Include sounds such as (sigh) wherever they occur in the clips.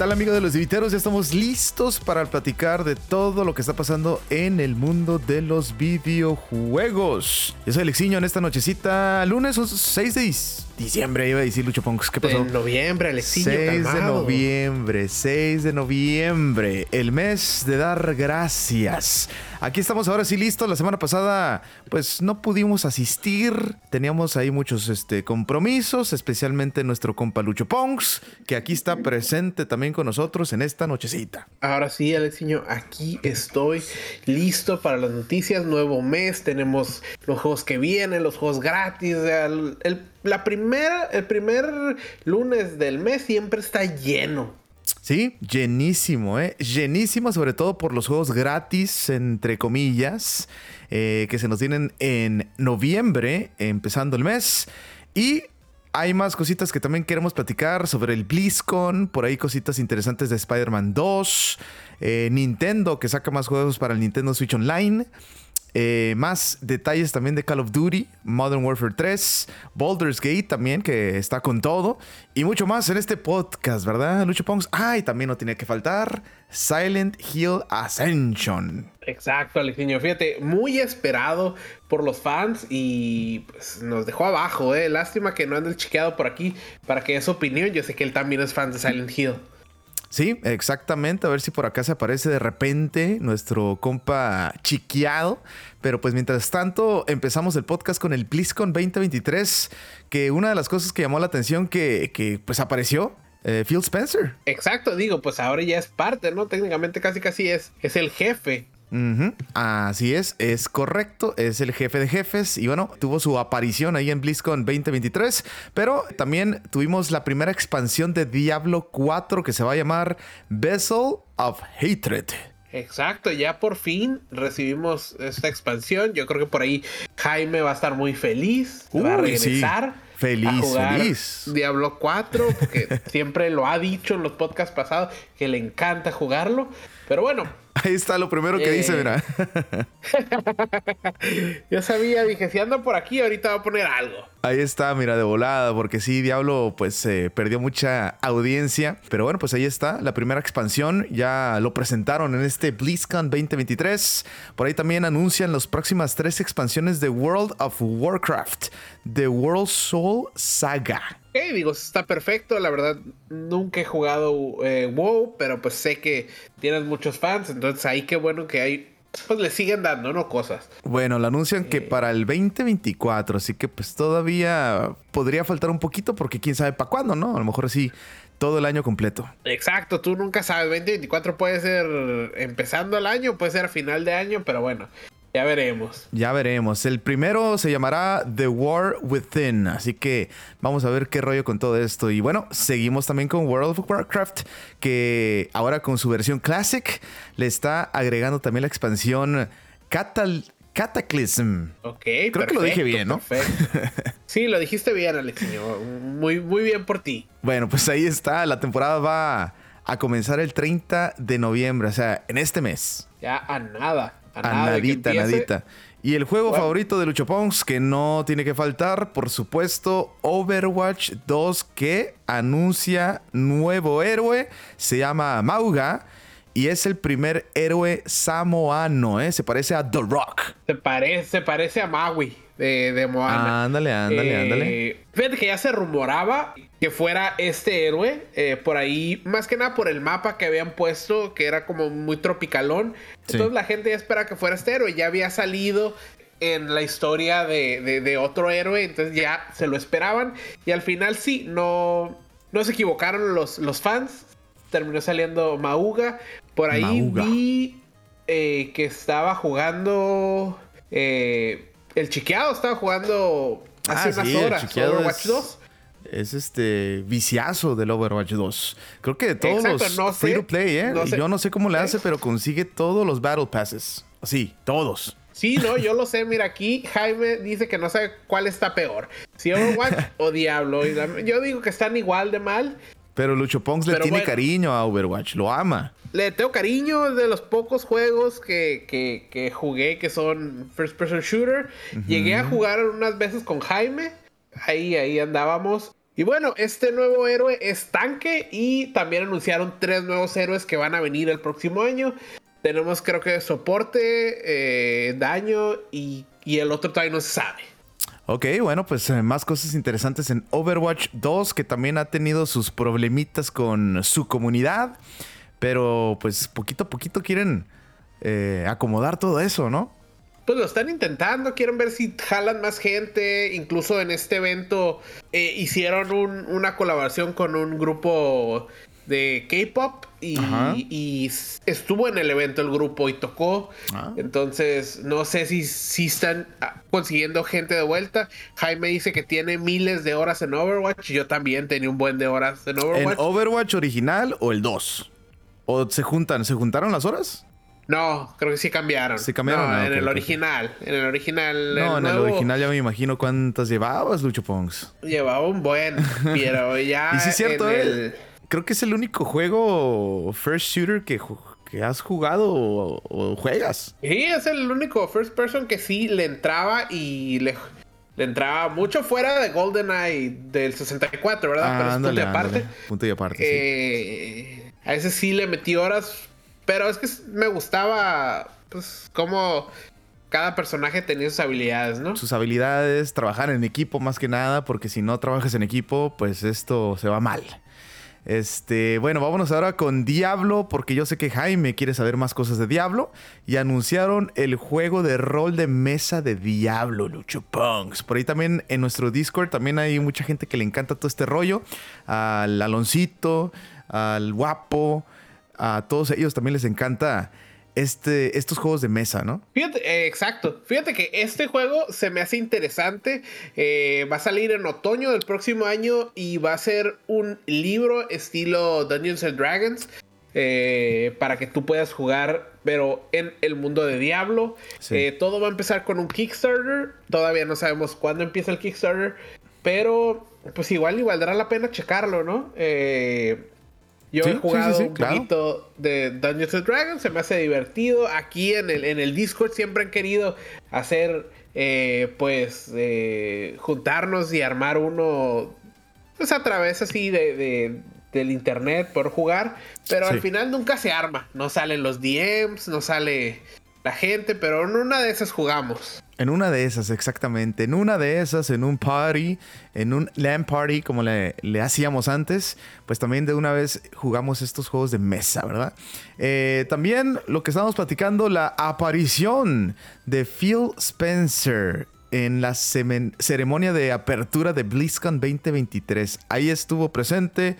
tal amigos de los diviteros? Ya estamos listos para platicar de todo lo que está pasando en el mundo de los videojuegos. Yo soy Alexiño en esta nochecita, lunes 6 de diciembre, iba a decir Lucho Ponks. ¿Qué pasó? Noviembre, Alexiño, 6 de noviembre, 6 de noviembre, el mes de dar gracias. Aquí estamos ahora sí listos. La semana pasada, pues no pudimos asistir. Teníamos ahí muchos este, compromisos, especialmente nuestro compa Lucho Ponks, que aquí está presente también con nosotros en esta nochecita. Ahora sí, Alexiño, aquí estoy listo para las noticias. Nuevo mes, tenemos los juegos que vienen, los juegos gratis. La primera, el primer lunes del mes siempre está lleno. Sí, llenísimo, ¿eh? Llenísimo, sobre todo por los juegos gratis, entre comillas, eh, que se nos tienen en noviembre, empezando el mes. Y hay más cositas que también queremos platicar sobre el BlizzCon, por ahí cositas interesantes de Spider-Man 2, eh, Nintendo que saca más juegos para el Nintendo Switch Online. Eh, más detalles también de Call of Duty, Modern Warfare 3, Baldur's Gate también, que está con todo. Y mucho más en este podcast, ¿verdad, Lucho Pongs? Ah, y también no tenía que faltar Silent Hill Ascension. Exacto, Alexiño. Fíjate, muy esperado por los fans y pues, nos dejó abajo, ¿eh? Lástima que no ande el chiqueado por aquí para que dé su opinión. Yo sé que él también es fan de Silent Hill. Sí, exactamente. A ver si por acá se aparece de repente nuestro compa chiqueado. Pero pues mientras tanto, empezamos el podcast con el BlizzCon 2023. Que una de las cosas que llamó la atención que, que pues apareció. Eh, Phil Spencer. Exacto, digo, pues ahora ya es parte, ¿no? Técnicamente casi casi es, es el jefe Así es, es correcto, es el jefe de jefes y bueno, tuvo su aparición ahí en BlizzCon 2023, pero también tuvimos la primera expansión de Diablo 4 que se va a llamar Vessel of Hatred. Exacto, ya por fin recibimos esta expansión. Yo creo que por ahí Jaime va a estar muy feliz. va a regresar. Feliz, feliz. Diablo 4, porque (laughs) siempre lo ha dicho en los podcasts pasados que le encanta jugarlo. Pero bueno, (laughs) Ahí está lo primero que dice, mira. (laughs) Yo sabía, dije, si ando por aquí, ahorita va a poner algo. Ahí está, mira, de volada, porque sí, Diablo, pues eh, perdió mucha audiencia. Pero bueno, pues ahí está, la primera expansión. Ya lo presentaron en este BlizzCon 2023. Por ahí también anuncian las próximas tres expansiones de World of Warcraft: The World Soul Saga. Ok, digo, está perfecto. La verdad, nunca he jugado eh, WoW, pero pues sé que tienes muchos fans. Entonces ahí qué bueno que hay. Pues le siguen dando, ¿no? Cosas. Bueno, lo anuncian que para el 2024, así que pues todavía podría faltar un poquito porque quién sabe para cuándo, ¿no? A lo mejor sí todo el año completo. Exacto, tú nunca sabes. 2024 puede ser empezando el año, puede ser final de año, pero bueno, ya veremos. Ya veremos. El primero se llamará The War Within. Así que vamos a ver qué rollo con todo esto. Y bueno, seguimos también con World of Warcraft, que ahora con su versión Classic le está agregando también la expansión Cataclysm. Ok, Creo que lo dije bien, ¿no? sí, lo dijiste bien, Alex. Muy, muy bien por ti. Bueno, pues ahí está. La temporada va a comenzar el 30 de noviembre, o sea, en este mes. Ya a nada. A, nadita, nadita. Y el juego favorito de Lucho Pongs, que no tiene que faltar, por supuesto, Overwatch 2, que anuncia nuevo héroe, se llama Mauga. Y es el primer héroe samoano, ¿eh? Se parece a The Rock. Se parece, se parece a Maui de, de Moana. Ándale, ándale, Eh, ándale. Fíjate que ya se rumoraba que fuera este héroe, eh, por ahí, más que nada por el mapa que habían puesto, que era como muy tropicalón. Sí. Entonces la gente ya espera que fuera este héroe. Ya había salido en la historia de, de- de otro héroe, entonces ya se lo esperaban. Y al final sí, no, no se equivocaron los, los fans. Terminó saliendo Mauga. Por ahí Mauga. vi eh, que estaba jugando... eh, el chiqueado estaba jugando hace Ah, unas sí, horas. Overwatch es- 2. Es este viciazo del Overwatch 2. Creo que de todos Exacto, los no sé, free to play, ¿eh? no sé. Yo no sé cómo le hace, pero consigue todos los Battle Passes. Sí, todos. Sí, no, yo lo sé. Mira, aquí Jaime dice que no sabe cuál está peor. Si Overwatch (laughs) o Diablo. Yo digo que están igual de mal. Pero Lucho Pongs le tiene bueno. cariño a Overwatch, lo ama. Le tengo cariño es de los pocos juegos que, que- que jugué que son first person shooter. Llegué a jugar unas veces con Jaime. Ahí, ahí andábamos. Y bueno, este nuevo héroe es tanque y también anunciaron tres nuevos héroes que van a venir el próximo año. Tenemos creo que soporte, eh, daño y, y, el otro todavía no se sabe. Ok, bueno, pues eh, más cosas interesantes en Overwatch 2 que también ha tenido sus problemitas con su comunidad. Pero pues poquito a poquito quieren eh, acomodar todo eso, ¿no? Pues lo están intentando, quieren ver si jalan más gente. Incluso en este evento eh, hicieron una colaboración con un grupo de K-pop y, estuvo en el evento el grupo y tocó. Ah. Entonces, no sé si, si están ah, consiguiendo gente de vuelta. Jaime dice que tiene miles de horas en Overwatch. Yo también tenía un buen de horas en Overwatch. ¿En Overwatch original o el 2? ¿O se juntan? ¿Se juntaron las horas? No, creo que sí cambiaron. Sí cambiaron. No, ah, en el original. En el original. No, en el original ya me imagino cuántas llevabas, Lucho Pongs. Llevaba un buen, pero (laughs) ya. y sí es cierto, eh, creo que es el único juego first shooter que, que has jugado o, juegas. Sí, es el único first person que sí le entraba y le, le entraba mucho fuera de GoldenEye del 64, ¿verdad? pero es punto y aparte. Punto y aparte. Eh, a ese sí le metí horas pero es que me gustaba, pues, cómo cada personaje tenía sus habilidades, ¿no? Sus habilidades, trabajar en equipo más que nada, porque si no trabajas en equipo, pues esto se va mal. Este, bueno, vámonos ahora con Diablo, porque yo sé que Jaime quiere saber más cosas de Diablo. Y anunciaron el juego de rol de mesa de Diablo, Lucho Punks. Por ahí también en nuestro Discord también hay mucha gente que le encanta todo este rollo. Al Aloncito, al Guapo, a todos ellos también les encanta este, estos juegos de mesa, ¿no? Fíjate, eh, exacto. Fíjate que este juego se me hace interesante. Eh, va a salir en otoño del próximo año y va a ser un libro estilo Dungeons and Dragons. Eh, para que tú puedas jugar, pero en el mundo de Diablo. todo va a empezar con un Kickstarter. Todavía no sabemos cuándo empieza el Kickstarter. Pero, pues igual y valdrá la pena checarlo, ¿no? Eh, yo he jugado un poquito de Dungeons and Dragons, se me hace divertido. Aquí en el, en el Discord siempre han querido hacer, eh, pues, eh, juntarnos y armar uno, pues a través así de, del internet por jugar. Pero al final nunca se arma. No salen los DMs, no sale la gente, pero en una de esas jugamos. En una de esas, exactamente. En una de esas, en un party, en un LAN party, como le, hacíamos antes, pues también de una vez jugamos estos juegos de mesa, ¿verdad? Eh, también lo que estábamos platicando, la aparición de Phil Spencer en la ceremonia de apertura de BlizzCon 2023. Ahí estuvo presente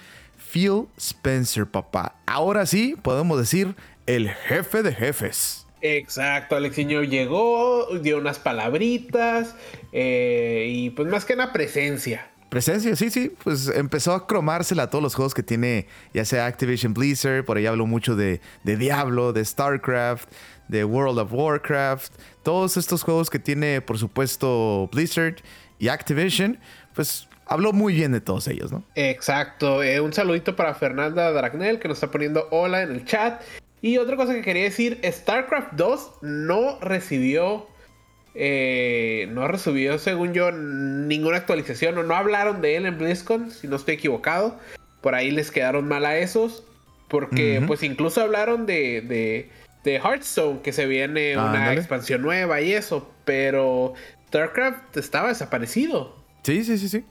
Phil Spencer, papá. Ahora sí, podemos decir el jefe de jefes. Exacto, Alexiño llegó, dio unas palabritas eh, y pues más que una presencia. Presencia, sí, sí, pues empezó a cromársela a todos los juegos que tiene, ya sea Activision Blizzard, por ahí habló mucho de, de Diablo, de StarCraft, de World of Warcraft, todos estos juegos que tiene, por supuesto, Blizzard y Activision, pues habló muy bien de todos ellos, ¿no? Exacto. Eh, un saludito para Fernanda Dragnel que nos está poniendo hola en el chat. Y otra cosa que quería decir, StarCraft 2 no recibió, eh, no recibió, según yo, ninguna actualización, o no hablaron de él en BlizzCon, si no estoy equivocado. Por ahí les quedaron mal a esos, porque pues incluso hablaron de, de, de Hearthstone, que se viene una expansión nueva y eso, pero StarCraft estaba desaparecido. Sí, sí, sí, sí.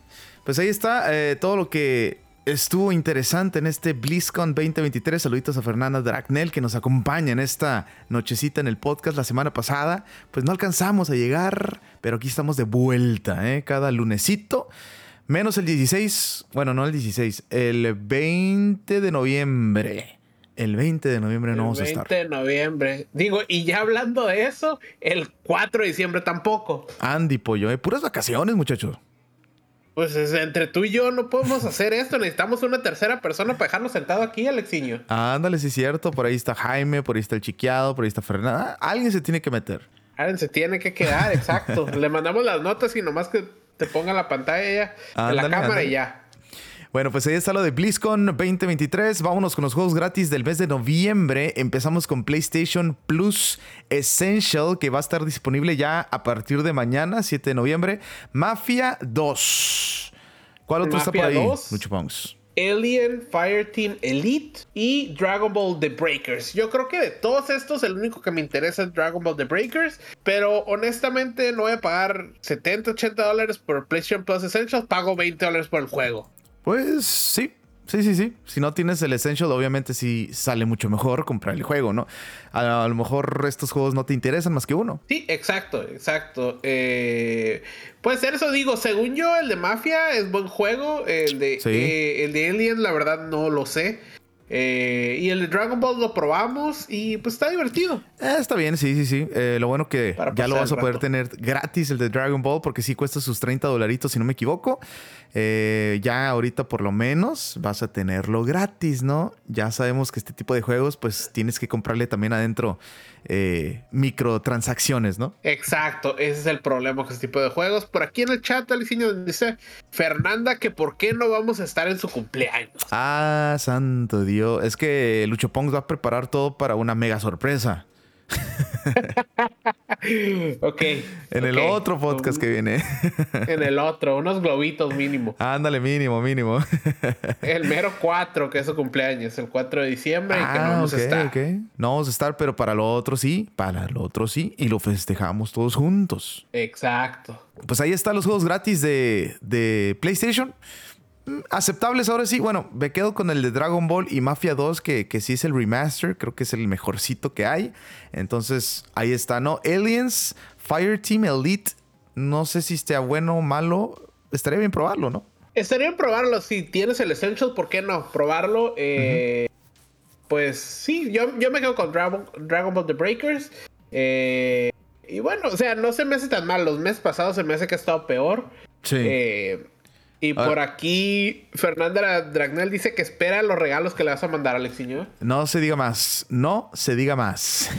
Pues ahí está eh, todo lo que estuvo interesante en este BlizzCon 2023. Saluditos a Fernanda Dragnel que nos acompaña en esta nochecita en el podcast la semana pasada. Pues no alcanzamos a llegar, pero aquí estamos de vuelta, ¿eh? cada lunesito. Menos el 16, bueno, no el 16, el 20 de noviembre. El 20 de noviembre no vamos a estar. El 20 de noviembre. Digo, y ya hablando de eso, el 4 de diciembre tampoco. Andy Pollo, ¿eh? puras vacaciones, muchachos. Pues entre tú y yo no podemos hacer esto. Necesitamos una tercera persona para dejarnos sentado aquí, Alexiño. Ándale, sí es cierto. Por ahí está Jaime, por ahí está el Chiqueado, por ahí está Fernanda. Alguien se tiene que meter. Alguien se tiene que quedar, exacto. (laughs) Le mandamos las notas y nomás que te ponga la pantalla en la cámara y ya. Bueno, pues ahí está lo de BlizzCon 2023. Vámonos con los juegos gratis del mes de noviembre. Empezamos con PlayStation Plus Essential, que va a estar disponible ya a partir de mañana, 7 de noviembre. Mafia 2. ¿Cuál otro está por ahí, Lucho Pongs? Alien Fireteam Elite y Dragon Ball The Breakers. Yo creo que de todos estos, el único que me interesa es Dragon Ball The Breakers. Pero honestamente, no voy a pagar 70, 80 dólares por PlayStation Plus Essentials. Pago 20 dólares por el juego. Pues sí, Sí, sí, sí. Si no tienes el Essential, obviamente sí sale mucho mejor comprar el juego, ¿no? A, lo mejor estos juegos no te interesan más que uno. Sí, exacto, exacto. Eh, puede ser eso, digo, según yo, el de Mafia es buen juego. El de, eh, el de Alien, la verdad, no lo sé. Eh, y el de Dragon Ball lo probamos y pues está divertido. Eh, está bien, sí, sí, sí. Eh, lo bueno que ya lo vas a poder tener gratis el de Dragon Ball porque sí cuesta sus 30 dolaritos si no me equivoco. ya ahorita por lo menos vas a tenerlo gratis, ¿no? Ya sabemos que este tipo de juegos pues tienes que comprarle también adentro microtransacciones, ¿no? Exacto, ese es el problema con este tipo de juegos. Por aquí en el chat Alicinio dice Fernanda que por qué no vamos a estar en su cumpleaños. Ah, santo Dios. Es que Lucho Pong va a preparar todo para una mega sorpresa. (laughs) (laughs) ok. En el otro podcast que viene. (laughs) en el otro, unos globitos mínimo. Ándale, mínimo, mínimo. (laughs) el mero 4, que es su cumpleaños, el 4 de diciembre, y que no ah, vamos a estar. No vamos a estar, pero para lo otro sí, para lo otro sí, y lo festejamos todos juntos. Exacto. Pues ahí están los juegos gratis de, de PlayStation aceptables ahora sí. Bueno, me quedo con el de Dragon Ball y Mafia 2, que, que sí es el remaster. Creo que es el mejorcito que hay. Entonces, ahí está, ¿no? Aliens, Fireteam Elite. No sé si esté bueno o malo. Estaría bien probarlo, ¿no? Estaría bien probarlo. Si tienes el Essential, ¿por qué no? Probarlo. Eh, pues sí, yo, yo, me quedo con Dragon, Dragon Ball The Breakers. Eh, y bueno, o sea, no se me hace tan mal. Los meses pasados se me hace que ha estado peor. Sí. Eh, y ah. por aquí, Fernanda Dragnel dice que espera los regalos que le vas a mandar, Alexiño. No se diga más. No se diga más.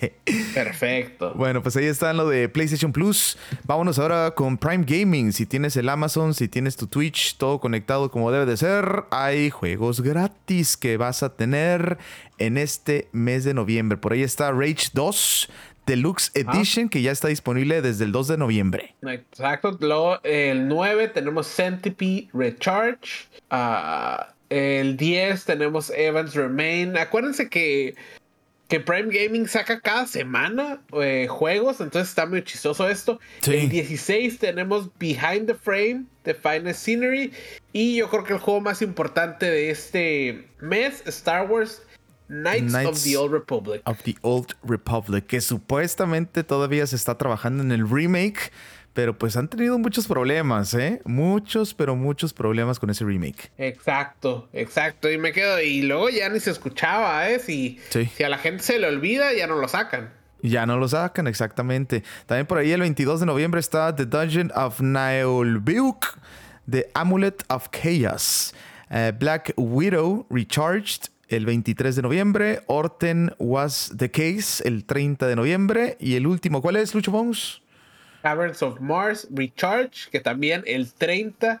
(laughs) Perfecto. Bueno, pues ahí está lo de PlayStation Plus. Vámonos ahora con Prime Gaming. Si tienes el Amazon, si tienes tu Twitch, todo conectado como debe de ser, hay juegos gratis que vas a tener en este mes de noviembre. Por ahí está Rage 2. Deluxe Edition que ya está disponible desde el 2 de noviembre. Exacto. Luego el 9 tenemos Centipede Recharge. Ah, el 10 tenemos Evans Remain. Acuérdense que, que Prime Gaming saca cada semana eh, juegos, entonces está muy chistoso esto. El 16 tenemos Behind the Frame, The Finest Scenery. Y yo creo que el juego más importante de este mes, Star Wars Knights, of the Old Republic. Of the Old Republic, que supuestamente todavía se está trabajando en el remake, pero pues han tenido muchos problemas, ¿eh? Muchos, pero muchos problemas con ese remake. Exacto, exacto. Y me quedo, y luego ya ni se escuchaba, ¿eh? Si, si a la gente se le olvida, ya no lo sacan. Ya no lo sacan, exactamente. También por ahí el 22 de noviembre está The Dungeon of Naelbeuk, The Amulet of Chaos, eh, Black Widow Recharged, el 23 de noviembre, Orten Was the Case el 30 de noviembre y el último, ¿cuál es, Lucho Bones? Caverns of Mars Recharge, que también el 30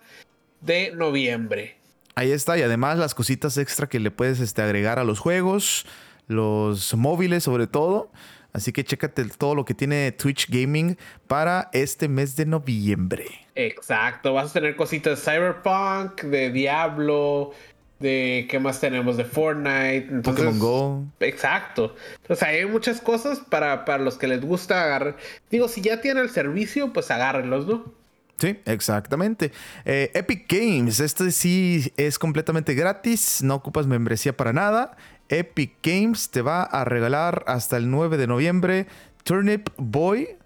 de noviembre. Ahí está, y además las cositas extra que le puedes este, agregar a los juegos, los móviles sobre todo. Así que chécate todo lo que tiene Twitch Gaming para este mes de noviembre. Exacto, vas a tener cositas de Cyberpunk, de Diablo, de qué más tenemos de Fortnite, Pokémon Go. Exacto. O sea, hay muchas cosas para, para los que les gusta agarrar. Digo, si ya tiene el servicio, pues agárrenlos, ¿no? Sí, exactamente. Eh, Epic Games, este sí es completamente gratis, no ocupas membresía para nada. Epic Games te va a regalar hasta el 9 de noviembre Turnip Boy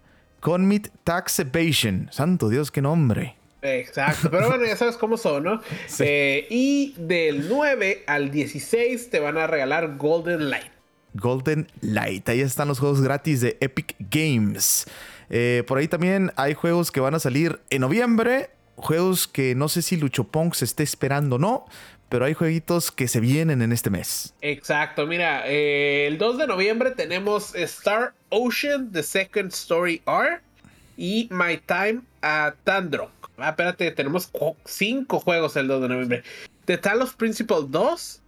Conmit Tax Evasion. Santo Dios, qué nombre. Exacto, pero bueno, ya sabes cómo son, ¿no? (laughs) Eh, y del 9 al 16 te van a regalar Golden Light. Golden Light, ahí están los juegos gratis de Epic Games. Eh, por ahí también hay juegos que van a salir en noviembre, juegos que no sé si Lucho Pong se esté esperando o no, pero hay jueguitos que se vienen en este mes. Exacto, mira, eh, el 2 de noviembre tenemos Star Ocean, The Second Story R y My Time at Tandro. Ah, espérate, tenemos cinco juegos el 2 de noviembre. The Talos Principal 2,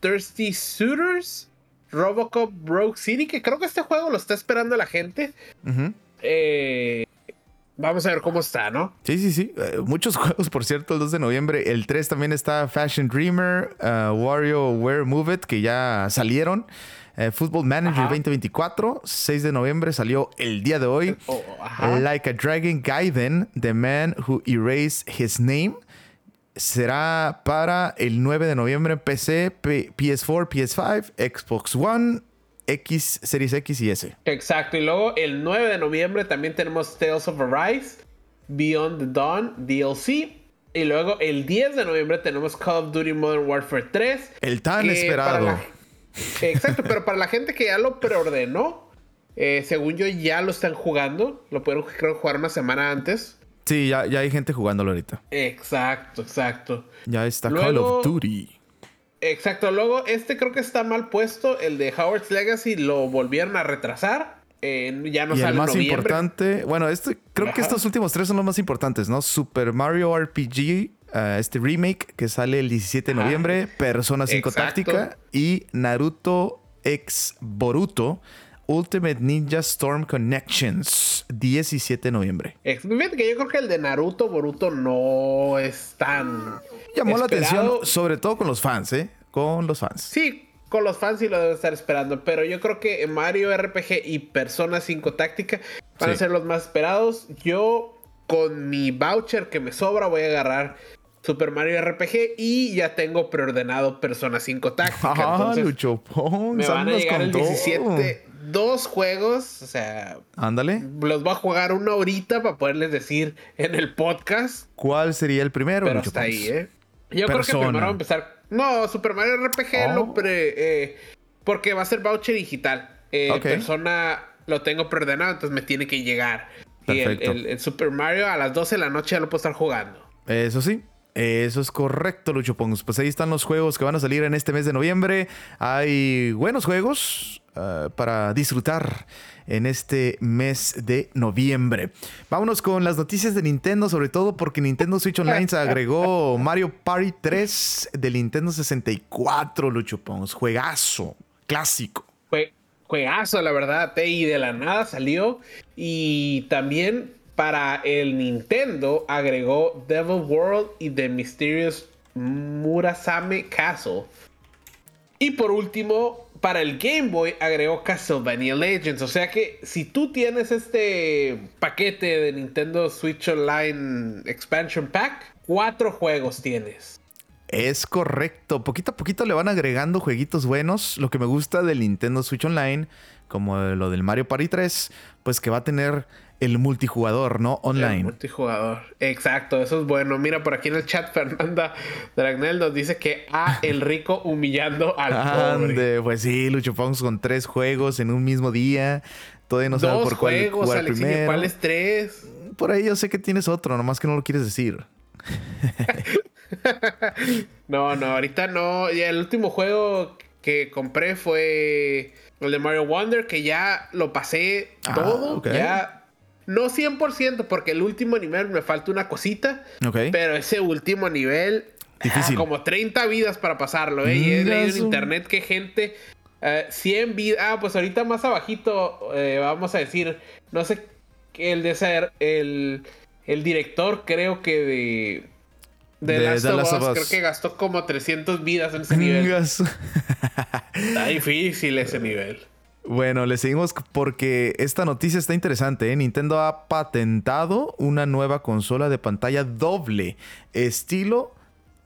Thirsty Suitors, Robocop Rogue City, que creo que este juego lo está esperando la gente. eh, vamos a ver cómo está, ¿no? Sí, sí, sí. Eh, muchos (laughs) juegos, por cierto, el 2 de noviembre. El 3 también está Fashion Dreamer, uh, WarioWare Move It, que ya salieron. Eh, Football Manager 2024, 6 de noviembre, salió el día de hoy. Oh, like a Dragon Gaiden, The Man Who Erased His Name. Será para el 9 de noviembre en PC, PS4, PS5, Xbox One, X, Series X y S. Exacto, y luego el 9 de noviembre también tenemos Tales of Arise, Beyond the Dawn, DLC. Y luego el 10 de noviembre tenemos Call of Duty Modern Warfare 3. El tan esperado. Exacto, pero para la gente que ya lo preordenó, eh, según yo ya lo están jugando. Lo pueden creo, jugar una semana antes. Sí, ya, ya hay gente jugándolo ahorita. Exacto, exacto. Ya está Call of Duty. Exacto, luego este creo que está mal puesto, el de Howard's Legacy lo volvieron a retrasar. Eh, ya no y el más importante, bueno, este, creo que estos últimos tres son los más importantes, ¿no? Super Mario RPG, este remake que sale el 17 de noviembre, Persona 5 Táctica y Naruto X Boruto. Ultimate Ninja Storm Connections, 17 de noviembre. Fíjate que yo creo que el de Naruto Boruto no es tan Llamó la atención, sobre todo con los fans, ¿eh? Con los fans. Sí, con los fans sí lo deben estar esperando. Pero yo creo que Mario RPG y Persona 5 Táctica van a ser los más esperados. Yo, con mi voucher que me sobra, voy a agarrar Super Mario RPG y ya tengo preordenado Persona 5 Táctica. Ah, Lucho, me van a llegar el 17 dos juegos, o sea, ándale. Los voy a jugar una horita para poderles decir en el podcast. ¿Cuál sería el primero? Pero hasta ahí, ¿eh? Yo creo que primero va a empezar. No, Super Mario RPG lo oh. pre, eh, porque va a ser voucher digital. Eh, Persona lo tengo preordenado, entonces me tiene que llegar. Y el, Super Mario a las 12 de la noche ya lo puedo estar jugando. Eso sí. Eso es correcto, Lucho. Pues ahí están los juegos que van a salir en este mes de noviembre. Hay buenos juegos eh, para disfrutar en este mes de noviembre. Vámonos con las noticias de Nintendo, sobre todo porque Nintendo Switch Online se agregó Mario Party 3 del Nintendo 64, Lucho. Juegazo, clásico. juegazo, la verdad, y de la nada salió. Y también para el Nintendo agregó Devil World y The Mysterious Murasame Castle. Y por último, para el Game Boy agregó Castlevania Legends. O sea que si tú tienes este paquete de Nintendo Switch Online Expansion Pack, cuatro juegos tienes. Es correcto. Poquito a poquito le van agregando jueguitos buenos. Lo que me gusta del Nintendo Switch Online, como lo del Mario Party 3, pues que va a tener el multijugador, ¿no? Online. El multijugador. Exacto, eso es bueno. Mira, por aquí en el chat (laughs) Fernanda Dragnel nos dice que a el rico humillando al (laughs) Ande, pobre. Pues sí, Lucho con tres juegos en un mismo día. Todavía no sabe por cuál juegos, jugar primero. ¿Cuáles tres? Por ahí yo sé que tienes otro, nomás que no lo quieres decir. (laughs) no, no, ahorita no. Ya el último juego que compré fue el de Mario Wonder, que ya lo pasé ah, todo. Ya no 100%, porque el último nivel me falta una cosita. Pero ese último nivel. Ah, Difícil. como 30 vidas para pasarlo, ¿eh? Y he leído en internet que gente. 100 eh, vidas. Ah, pues ahorita más abajito. Eh, vamos a decir. No sé. El de ser. El, el director, creo que de. De, Last, of Us, creo que gastó como 300 vidas en ese nivel. Está difícil ese nivel. Bueno, le seguimos porque esta noticia está interesante. ¿eh? Nintendo ha patentado una nueva consola de pantalla doble, estilo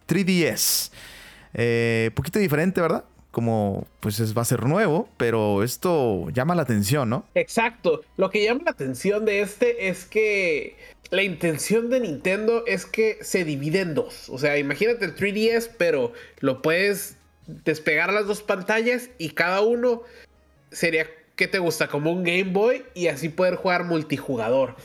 3DS. Eh, poquito diferente, ¿verdad? Como pues va a ser nuevo, pero esto llama la atención, ¿no? Exacto. Lo que llama la atención de este es que la intención de Nintendo es que se divide en dos. O sea, imagínate el 3DS, pero lo puedes despegar las dos pantallas y cada uno sería que te gusta como un Game Boy y así poder jugar multijugador.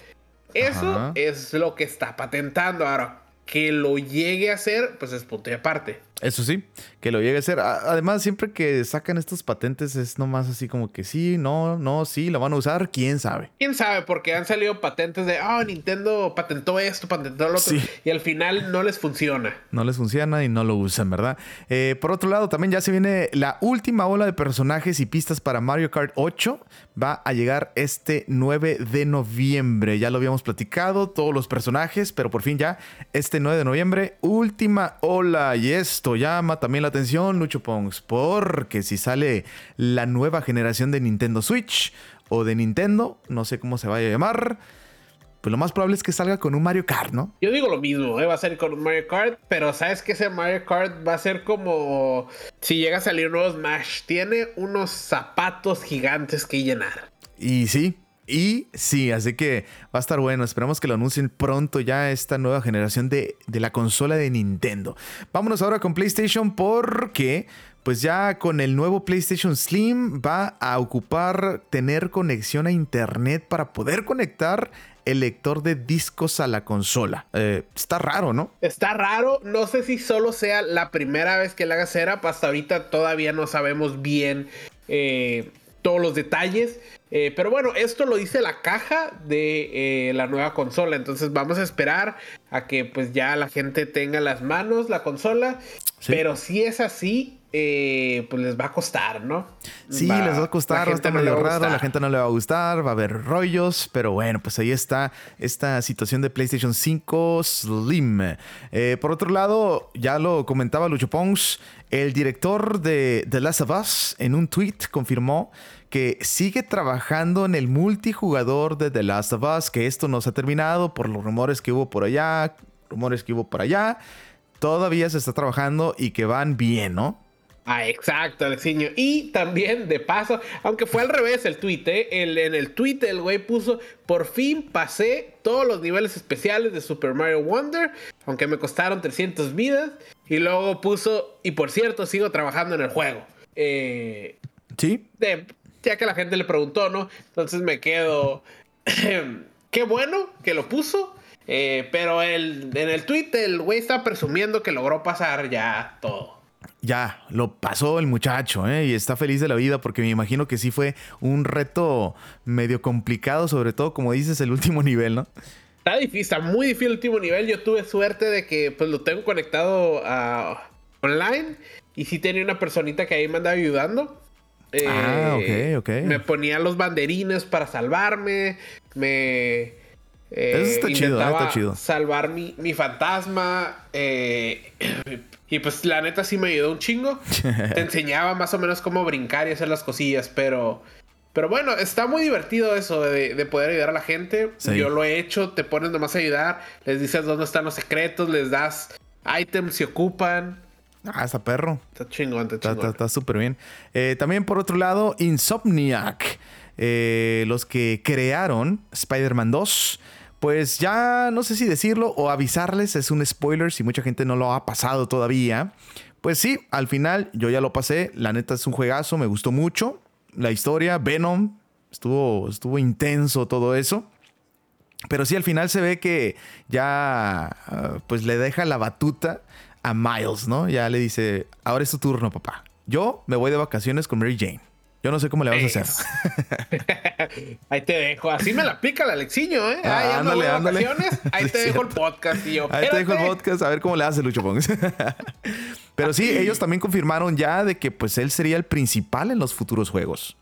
Eso es lo que está patentando. Ahora, que lo llegue a hacer, pues es punto y aparte. Eso sí, que lo llegue a ser. Además, siempre que sacan estos patentes es nomás así como que sí, no, no, sí, lo van a usar, quién sabe. Quién sabe, porque han salido patentes de, ah, Nintendo patentó esto, patentó lo otro, y al final no les funciona. No les funciona y no lo usan, ¿verdad? Eh, por otro lado, también ya se viene la última ola de personajes y pistas para Mario Kart 8. Va a llegar este 9 de noviembre. Ya lo habíamos platicado, todos los personajes, pero por fin ya, este 9 de noviembre, última ola. Y esto llama también la atención, Lucho Pongs, porque si sale la nueva generación de Nintendo Switch o de Nintendo, no sé cómo se vaya a llamar, pues lo más probable es que salga con un Mario Kart, ¿no? Yo digo lo mismo, ¿eh? va a ser con un Mario Kart, pero sabes que ese Mario Kart va a ser como si llega a salir un nuevo Smash, tiene unos zapatos gigantes que llenar. Y sí, y sí, así que va a estar bueno. Esperamos que lo anuncien pronto ya esta nueva generación de, la consola de Nintendo. Vámonos ahora con PlayStation porque pues ya con el nuevo PlayStation Slim va a ocupar tener conexión a internet para poder conectar el lector de discos a la consola. Eh, está raro, ¿no? Está raro. No sé si solo sea la primera vez que le haga setup. Hasta ahorita todavía no sabemos bien eh, todos los detalles. Eh, pero bueno, esto lo dice la caja de eh, la nueva consola. Entonces vamos a esperar a que pues ya la gente tenga las manos la consola. Pero si es así, eh, pues les va a costar, ¿no? Sí, les va a costar, va a estar medio raro, la gente no le va a gustar, va a haber rollos, pero bueno, pues ahí está esta situación de PlayStation 5 Slim. por otro lado, ya lo comentaba Lucho Pons, el director de The Last of Us en un tweet confirmó que sigue trabajando en el multijugador de The Last of Us, que esto no se ha terminado por los rumores que hubo por allá, rumores que hubo por allá. Todavía se está trabajando y que van bien, ¿no? Ah, exacto, Alexiño. Y también, de paso, aunque fue al revés el tweet, ¿eh? en el tweet el güey puso, por fin pasé todos los niveles especiales de Super Mario Wonder, aunque me costaron 300 vidas. Y luego puso, y por cierto, sigo trabajando en el juego. Eh, sí. De, ya que la gente le preguntó, ¿no? Entonces me quedo. (clears throat) Qué bueno que lo puso. Eh, pero el, en el tweet el güey está presumiendo que logró pasar ya todo. Ya, lo pasó el muchacho, ¿eh? Y está feliz de la vida porque me imagino que sí fue un reto medio complicado, sobre todo, como dices, el último (laughs) nivel, ¿no? Está difícil, está muy difícil el último nivel. Yo tuve suerte de que pues lo tengo conectado a online y sí tenía una personita que ahí me andaba ayudando ah, ok, ok. Me ponía los banderines para salvarme. Me. Eh, Eso está chido, está chido. Salvar mi, mi fantasma. Eh, (clears throat) y pues la neta sí me ayudó un chingo. (laughs) Te enseñaba más o menos cómo brincar y hacer las cosillas, pero. Pero bueno, está muy divertido eso de, poder ayudar a la gente. Yo lo he hecho, te pones nomás a ayudar, les dices dónde están los secretos, les das items si ocupan. Ah, está perro. Está chingón, está Está súper bien. Eh, también por otro lado, Insomniac, eh, los que crearon Spider-Man 2. Pues ya no sé si decirlo o avisarles, es un spoiler si mucha gente no lo ha pasado todavía. Pues sí, al final yo ya lo pasé, la neta es un juegazo, me gustó mucho. La historia, Venom, estuvo, estuvo intenso todo eso. Pero sí, al final se ve que ya ah, pues le deja la batuta a Miles, ¿no? Ya le dice, ahora es tu turno, papá. Yo me voy de vacaciones con Mary Jane. Yo no sé cómo le vas a hacer. (laughs) ahí te dejo. Así me la pica el Alexiño, ¿eh? Ah, ándale, ándale. (laughs) Ahí te dejo el podcast yo. Ahí te dejo el podcast a ver cómo le hace Lucho Pongs. (laughs) Pero sí, ellos también confirmaron ya de que pues él sería el principal en los futuros juegos.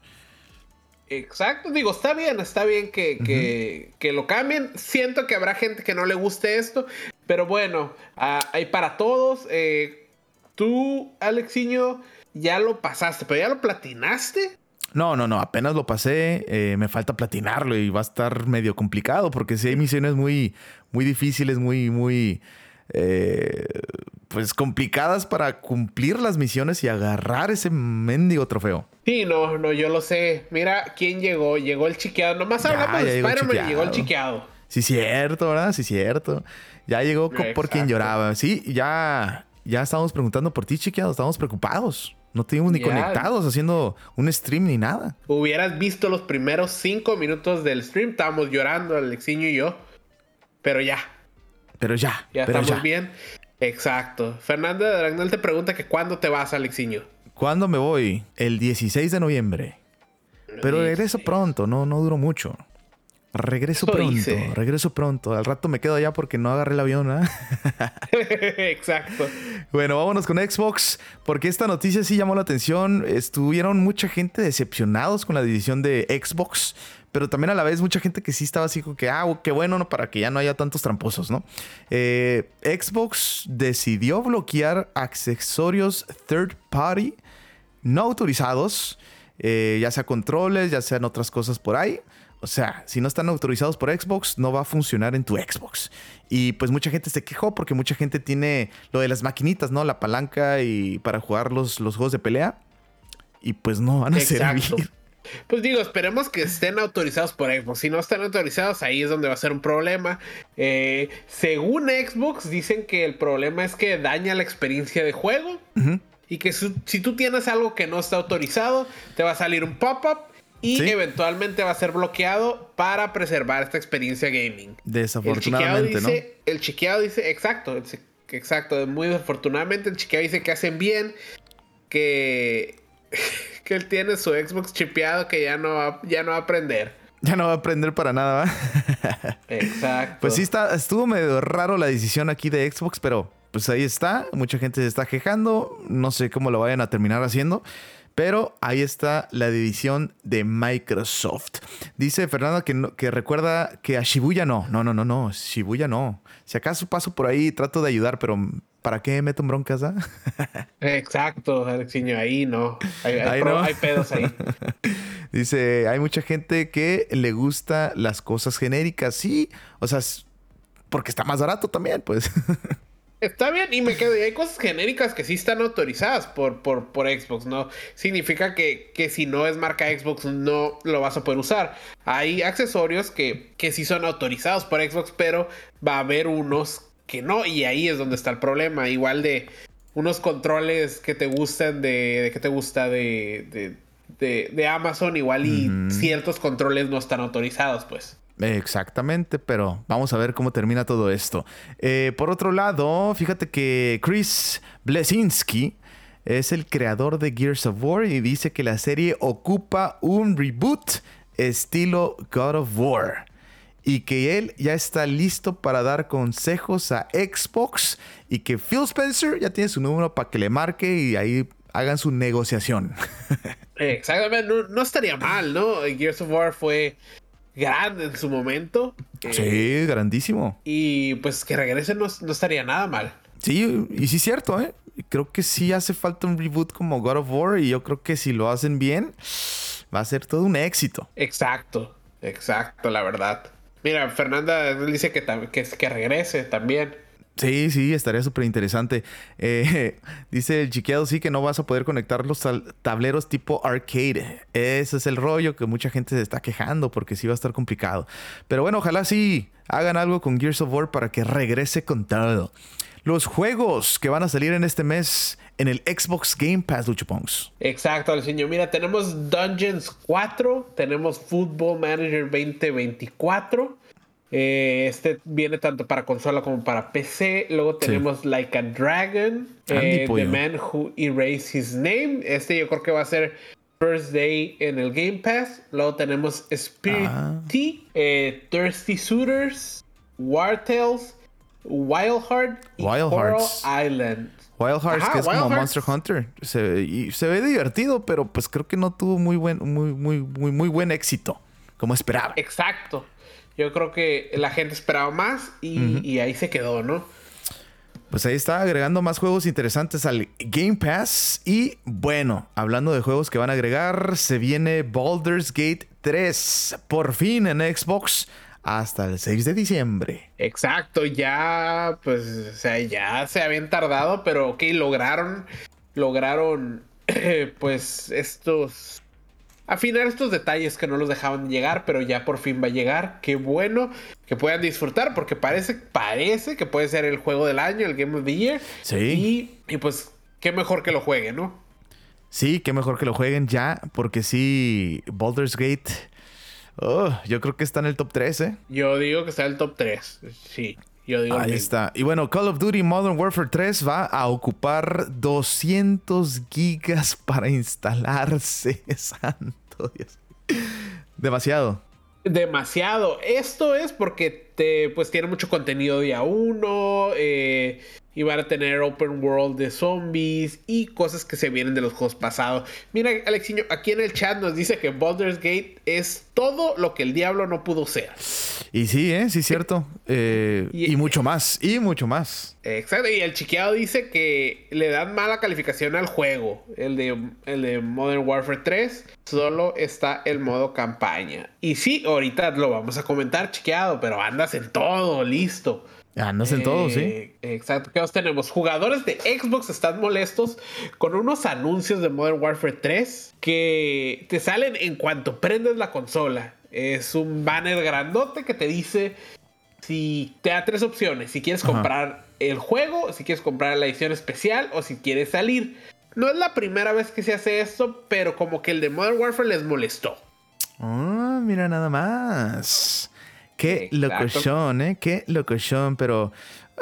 Exacto, digo, está bien, está bien que, que, lo cambien. Siento que habrá gente que no le guste esto, pero bueno, ah, hay para todos. Eh, tú, Alexiño, ya lo pasaste, pero ya lo platinaste. No, no, no, apenas lo pasé, eh, me falta platinarlo y va a estar medio complicado porque si hay misiones muy, muy difíciles, muy, muy, eh, pues complicadas para cumplir las misiones y agarrar ese mendigo trofeo. Sí, no, no, yo lo sé. Mira quién llegó. Llegó el chiqueado. Nomás hablamos de Spider-Man llegó el chiqueado. Sí, cierto, ¿verdad? Sí, cierto. Ya llegó por quien lloraba. Sí, ya, ya estábamos preguntando por ti, chiqueado. Estábamos preocupados. No teníamos ni conectados haciendo un stream ni nada. Hubieras visto los primeros cinco minutos del stream. Estábamos llorando, Alexiño y yo. Pero ya. Pero ya. Ya pero estamos bien. Exacto. Fernanda de Dragnel te pregunta que cuándo te vas, Alexiño. ¿Cuándo me voy? El 16 de noviembre. Pero regreso pronto, no, no duro mucho. Regreso pronto, regreso pronto. Al rato me quedo allá porque no agarré el avión, ¿eh? (laughs) (laughs) Exacto. Bueno, vámonos con Xbox, porque esta noticia sí llamó la atención. Estuvieron mucha gente decepcionados con la división de Xbox, pero también a la vez mucha gente que sí estaba así como que, ah, qué bueno, ¿no? Para que ya no haya tantos tramposos, ¿no? Eh, Xbox decidió bloquear accesorios third party no autorizados, eh, ya sea controles, ya sean otras cosas por ahí. O sea, si no están autorizados por Xbox, no va a funcionar en tu Xbox. Y pues mucha gente se quejó porque mucha gente tiene lo de las maquinitas, ¿no? La palanca y para jugar los, los juegos de pelea. Y pues no van a servir. Pues digo, esperemos que estén autorizados por Xbox. Si no están autorizados, ahí es donde va a ser un problema. Eh, según Xbox, dicen que el problema es que daña la experiencia de juego. Y que si tú tienes algo que no está autorizado, te va a salir un pop-up y eventualmente va a ser bloqueado para preservar esta experiencia gaming. Desafortunadamente, el dice, ¿no? El chiqueado dice, exacto, exacto, muy desafortunadamente el chiqueado dice que hacen bien, que, (laughs) que él tiene su Xbox chipeado que ya no va, ya no va a aprender. Ya no va a aprender para nada, ¿va? (laughs) Exacto. Pues sí, está, estuvo medio raro la decisión aquí de Xbox, pero pues ahí está. Mucha gente se está quejando. No sé cómo lo vayan a terminar haciendo. Pero ahí está la división de Microsoft. Dice Fernando que, que recuerda que a Shibuya no. No, no, no, no. Shibuya no. Si acaso paso por ahí, trato de ayudar, pero ¿para qué meto en broncas? Ah? (laughs) Exacto, Alexiño, ahí no. Hay, hay pedos ahí. (laughs) Dice, hay mucha gente que le gusta las cosas genéricas. Sí, o sea, porque está más barato también, pues. (laughs) Está bien, y me quedo. Y hay cosas genéricas que sí están autorizadas por, por, por Xbox, ¿no? Significa que, que, si no es marca Xbox, no lo vas a poder usar. Hay accesorios que, que sí son autorizados por Xbox, pero va a haber unos que no, y ahí es donde está el problema. Igual de unos controles que te gustan de. de que te gusta de, de, de, Amazon, igual y ciertos controles no están autorizados, pues. Exactamente, pero vamos a ver cómo termina todo esto. Eh, por otro lado, fíjate que Chris Blesinski es el creador de Gears of War y dice que la serie ocupa un reboot estilo God of War y que él ya está listo para dar consejos a Xbox y que Phil Spencer ya tiene su número para que le marque y ahí hagan su negociación. (laughs) Exactamente, no, no estaría mal, ¿no? Gears of War fue grande en su momento. sí, grandísimo. Y pues que regrese no, estaría nada mal. Sí, y sí es cierto, ¿eh? Creo que sí hace falta un reboot como God of War y yo creo que si lo hacen bien, va a ser todo un éxito. Exacto, exacto, la verdad. Mira, Fernanda dice que, que, que regrese también. Sí, sí, estaría súper interesante. Eh, (laughs) dice el chiqueado, sí, que no vas a poder conectar los tableros tipo arcade. Ese es el rollo que mucha gente se está quejando porque sí va a estar complicado. Pero bueno, ojalá sí hagan algo con Gears of War para que regrese con todo. Los juegos que van a salir en este mes en el Xbox Game Pass, Luchopongs. Exacto, señor. Mira, tenemos Dungeons 4, tenemos Football Manager 2024. Eh, este viene tanto para consola como para PC. Luego tenemos Like a Dragon, eh, The Man Who Erased His Name. Este yo creo que va a ser First Day en el Game Pass. Luego tenemos Spirit ah. eh, Thirsty Suitors, War Tales, Wild Heart y Wild Coral Island. Wild Hearts, que es como Monster Hunter. Se, y se ve divertido, pero pues creo que no tuvo muy buen, muy, muy, muy, muy buen éxito, como esperaba. Exacto. Yo creo que la gente esperaba más y, ahí se quedó, ¿no? Pues ahí está agregando más juegos interesantes al Game Pass. Y bueno, hablando de juegos que van a agregar, se viene Baldur's Gate 3. Por fin en Xbox hasta el 6 de diciembre. Exacto, ya, pues, o sea, ya se habían tardado, pero ok, lograron, lograron, (clears throat) pues, estos afinar estos detalles que no los dejaban llegar, pero ya por fin va a llegar. Qué bueno que puedan disfrutar, porque parece, parece que puede ser el juego del año, el Game of the Year. Sí. Y, pues, qué mejor que lo jueguen, ¿no? Sí, qué mejor que lo jueguen ya, porque sí, Baldur's Gate. Oh, yo creo que está en el top 3, ¿eh? Yo digo que está en el top 3, sí. Yo digo Ahí está. Y bueno, Call of Duty Modern Warfare 3 va a ocupar 200 gigas para instalarse. (laughs) Santo Dios. Demasiado. Demasiado. Esto es porque te, pues tiene mucho contenido día uno. Eh, y van a tener open world de zombies y cosas que se vienen de los juegos pasados. Mira, Alexiño, aquí en el chat nos dice que Baldur's Gate es todo lo que el diablo no pudo ser. Y sí, ¿eh? Sí, cierto. Eh, y, mucho más, y mucho más. Exacto, y el chiqueado dice que le dan mala calificación al juego, el de, el de Modern Warfare 3. Solo está el modo campaña. Y sí, ahorita lo vamos a comentar, chiqueado, pero andas en todo, listo. Andas en todo, sí. Eh, exacto. ¿Qué más tenemos? Jugadores de Xbox están molestos con unos anuncios de Modern Warfare 3 que te salen en cuanto prendes la consola. Es un banner grandote que te dice si te da tres opciones. Si quieres comprar el juego, si quieres comprar la edición especial o si quieres salir. No es la primera vez que se hace esto, pero como que el de Modern Warfare les molestó. Ah, mira nada más. Qué locochón, ¿eh? Qué locochón, pero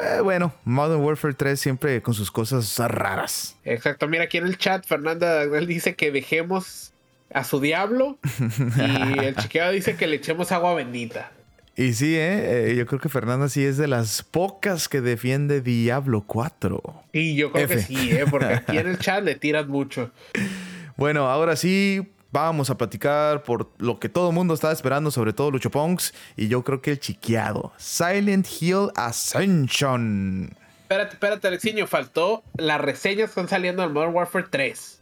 eh, bueno, Modern Warfare 3 siempre con sus cosas raras. Exacto, mira aquí en el chat Fernanda dice que dejemos a su diablo (laughs) y el chiqueado dice que le echemos agua bendita. Y sí, ¿eh? ¿eh? yo creo que Fernanda sí es de las pocas que defiende Diablo 4. Sí, yo creo que sí, ¿eh? porque aquí en el chat le tiran mucho. (laughs) Bueno, ahora sí, vamos a platicar por lo que todo el mundo estaba esperando, sobre todo Lucho Ponks, y yo creo que el chiqueado. Silent Hill Ascension. Espérate, espérate, Alexiño, faltó las reseñas que están saliendo del Modern Warfare 3.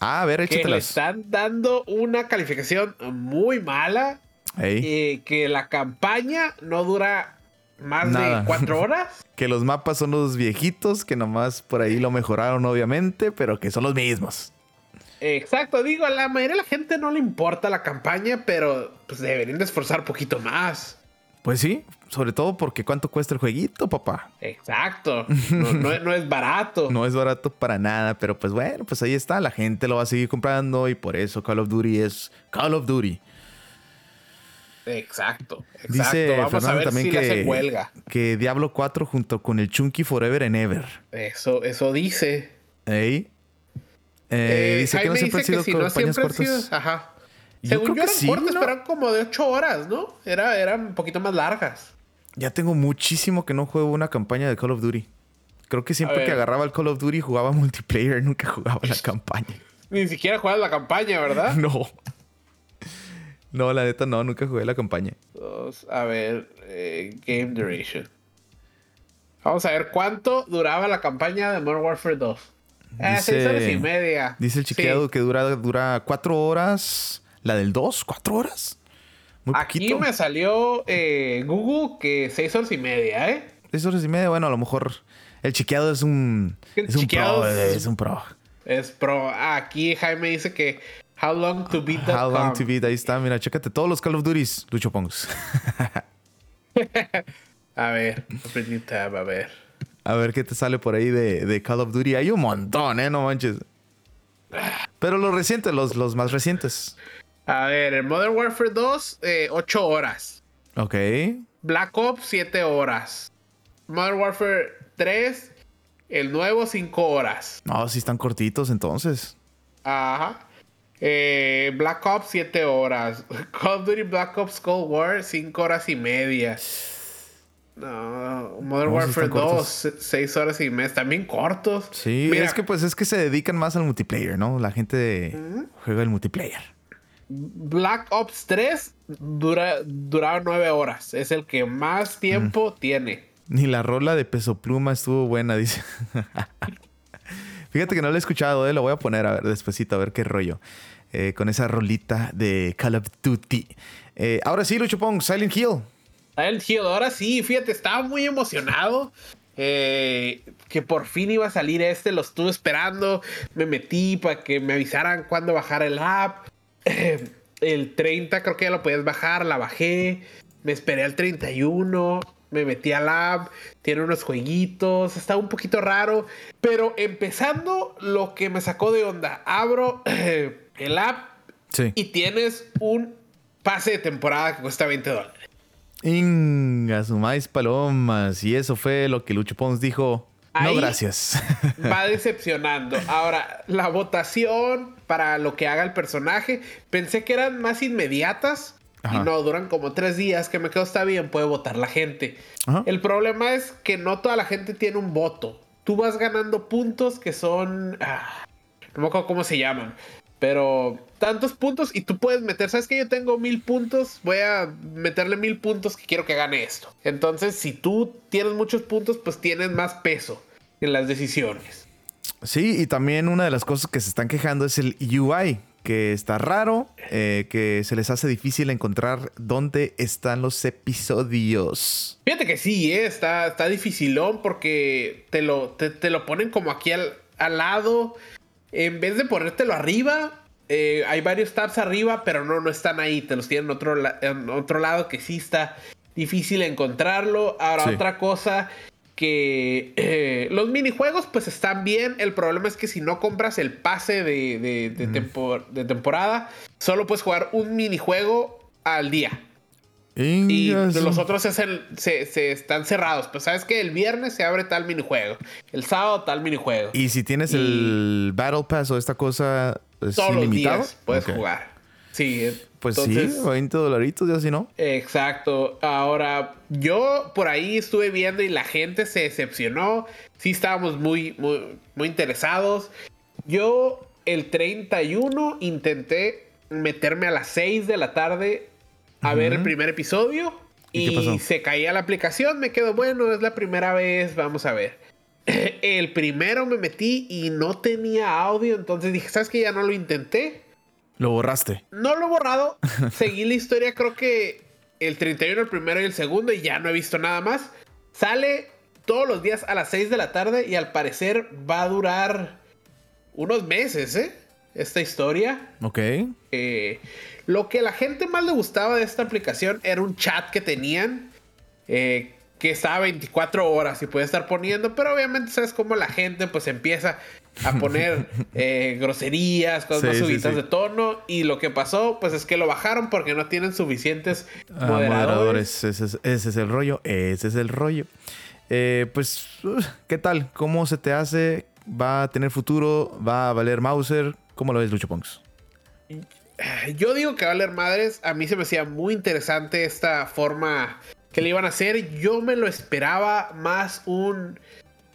Ah, a ver, échatelas. Que le están dando una calificación muy mala. y que la campaña no dura más de cuatro (laughs) horas. que los mapas son los viejitos, que nomás por ahí lo mejoraron, obviamente, pero que son los mismos. Exacto, digo, a la mayoría de la gente no le importa la campaña, pero pues deberían de esforzar un poquito más. Pues sí, sobre todo porque cuánto cuesta el jueguito, papá. Exacto, (laughs) no, es barato. no es barato para nada, pero pues bueno, pues ahí está, la gente lo va a seguir comprando y por eso Call of Duty es Call of Duty. Exacto, exacto. Dice Vamos a ver también si que, huelga. que Diablo 4 junto con el Chunky Forever and Ever. Eso, eso dice. Ey, eh, eh, dice que no siempre ha sido si campañas no cortas. ajá. Según yo, eran cortas, pero eran como de 8 horas, ¿no? Era, eran un poquito más largas. Ya tengo muchísimo que no juego una campaña de Call of Duty. Creo que siempre que agarraba el Call of Duty jugaba (laughs) multiplayer, nunca jugaba la campaña. (laughs) Ni siquiera jugaba la campaña, ¿verdad? (laughs) No. No, la neta no, nunca jugué la campaña. a ver, eh, Game Duration. Vamos a ver cuánto duraba la campaña de Modern Warfare 2. Ah, seis horas y media. Dice el chiqueado que dura, dura cuatro horas. La del 2, cuatro horas. Muy Aquí me salió eh, Google que seis horas y media, ¿eh? Seis horas y media, bueno, a lo mejor el chiqueado es un. Es un pro. Es, un pro. Es pro. aquí Jaime dice que. How long to beat How long to beat, ahí está. Mira, chécate todos los Call of Duties, Lucho Pongs. (laughs) (laughs) a ver, tab, a ver. A ver qué te sale por ahí de, Call of Duty. Hay un montón, ¿eh? No manches. Pero los recientes, los, los más recientes. A ver, el Modern Warfare 2, 8 eh, horas. Ok. Black Ops, 7 horas. Modern Warfare 3, el nuevo, 5 horas. No, sí están cortitos entonces. Ajá. Eh, Black Ops, 7 horas. (laughs) Call of Duty Black Ops Cold War, 5 horas y media. No, Modern Warfare 2, 6 horas y mes, también cortos. Sí, es que pues es que se dedican más al multiplayer, ¿no? La gente juega el multiplayer. Black Ops 3 dura, duraba 9 horas. Es el que más tiempo tiene. Ni la rola de peso pluma estuvo buena, (laughs) dice. Fíjate que no la he escuchado, ¿eh? lo voy a poner a ver despuesito, a ver qué rollo. Eh, con esa rolita de Call of Duty. Eh, ahora sí, Lucho Pong, Silent Hill. El Hill, ahora sí, fíjate, estaba muy emocionado. Eh, que por fin iba a salir este, lo estuve esperando. Me metí para que me avisaran cuándo bajar el app. el 30 creo que ya lo podías bajar, la bajé. Me esperé al 31, me metí al app, tiene unos jueguitos, está un poquito raro. Pero empezando, lo que me sacó de onda, abro el app y tienes un pase de temporada que cuesta 20 dólares. Inga, sumáis palomas. Y eso fue lo que Lucho Pons dijo. no, gracias. Va (laughs) decepcionando. Ahora, la votación para lo que haga el personaje, pensé que eran más inmediatas. Y no, duran como tres días, que me quedo está bien, puede votar la gente. El problema es que no toda la gente tiene un voto. Tú vas ganando puntos que son... Ah, no me acuerdo cómo se llaman. Pero tantos puntos y tú puedes meter, ¿sabes que yo tengo mil puntos? Voy a meterle mil puntos que quiero que gane esto. Entonces, si tú tienes muchos puntos, pues tienes más peso en las decisiones. Sí, y también una de las cosas que se están quejando es el UI, que está raro, eh, que se les hace difícil encontrar dónde están los episodios. Fíjate que sí, eh, está, está dificilón porque te lo, te, lo ponen como aquí al, al lado en vez de ponértelo arriba, eh, hay varios tabs arriba, pero no, no están ahí. Te los tienen en otro, en otro lado que sí está difícil encontrarlo. Ahora, otra cosa que eh, los minijuegos pues están bien. El problema es que si no compras el pase de, de, de temporada, solo puedes jugar un minijuego al día. Y los otros se, están cerrados. Pues sabes que el viernes se abre tal minijuego. El sábado tal minijuego. Y si tienes el Battle Pass o esta cosa es todos los días puedes jugar. Sí. Pues sí, 20 dolaritos, ya si no. Exacto. Ahora, yo por ahí estuve viendo y la gente se decepcionó. Sí estábamos muy, muy, muy interesados. Yo el 31 intenté meterme a las 6 de la tarde a ver el primer episodio y, se caía la aplicación. Me quedo, bueno, es la primera vez, vamos a ver. (laughs) El primero me metí y no tenía audio, entonces dije, ¿sabes qué? Ya no lo intenté. ¿Lo borraste? No lo he borrado. (laughs) Seguí la historia, creo que el 31, el primero y el segundo, y ya no he visto nada más. Sale todos los días a las 6 de la tarde y al parecer va a durar unos meses, ¿eh? Esta historia. Ok. Eh, lo que a la gente más le gustaba de esta aplicación era un chat que tenían. Eh, que estaba 24 horas y puede estar poniendo, pero obviamente sabes cómo la gente pues empieza a poner (laughs) eh, groserías, cosas más subidas de tono y lo que pasó pues es que lo bajaron porque no tienen suficientes ah, moderadores. Ese, es, el rollo, ese es el rollo. Eh, pues, ¿qué tal? ¿Cómo se te hace? ¿Va a tener futuro? ¿Va a valer Mauser? ¿Cómo lo ves, Lucho Ponks? Yo digo que valer madres. A mí se me hacía muy interesante esta forma que le iban a hacer. Yo me lo esperaba más un.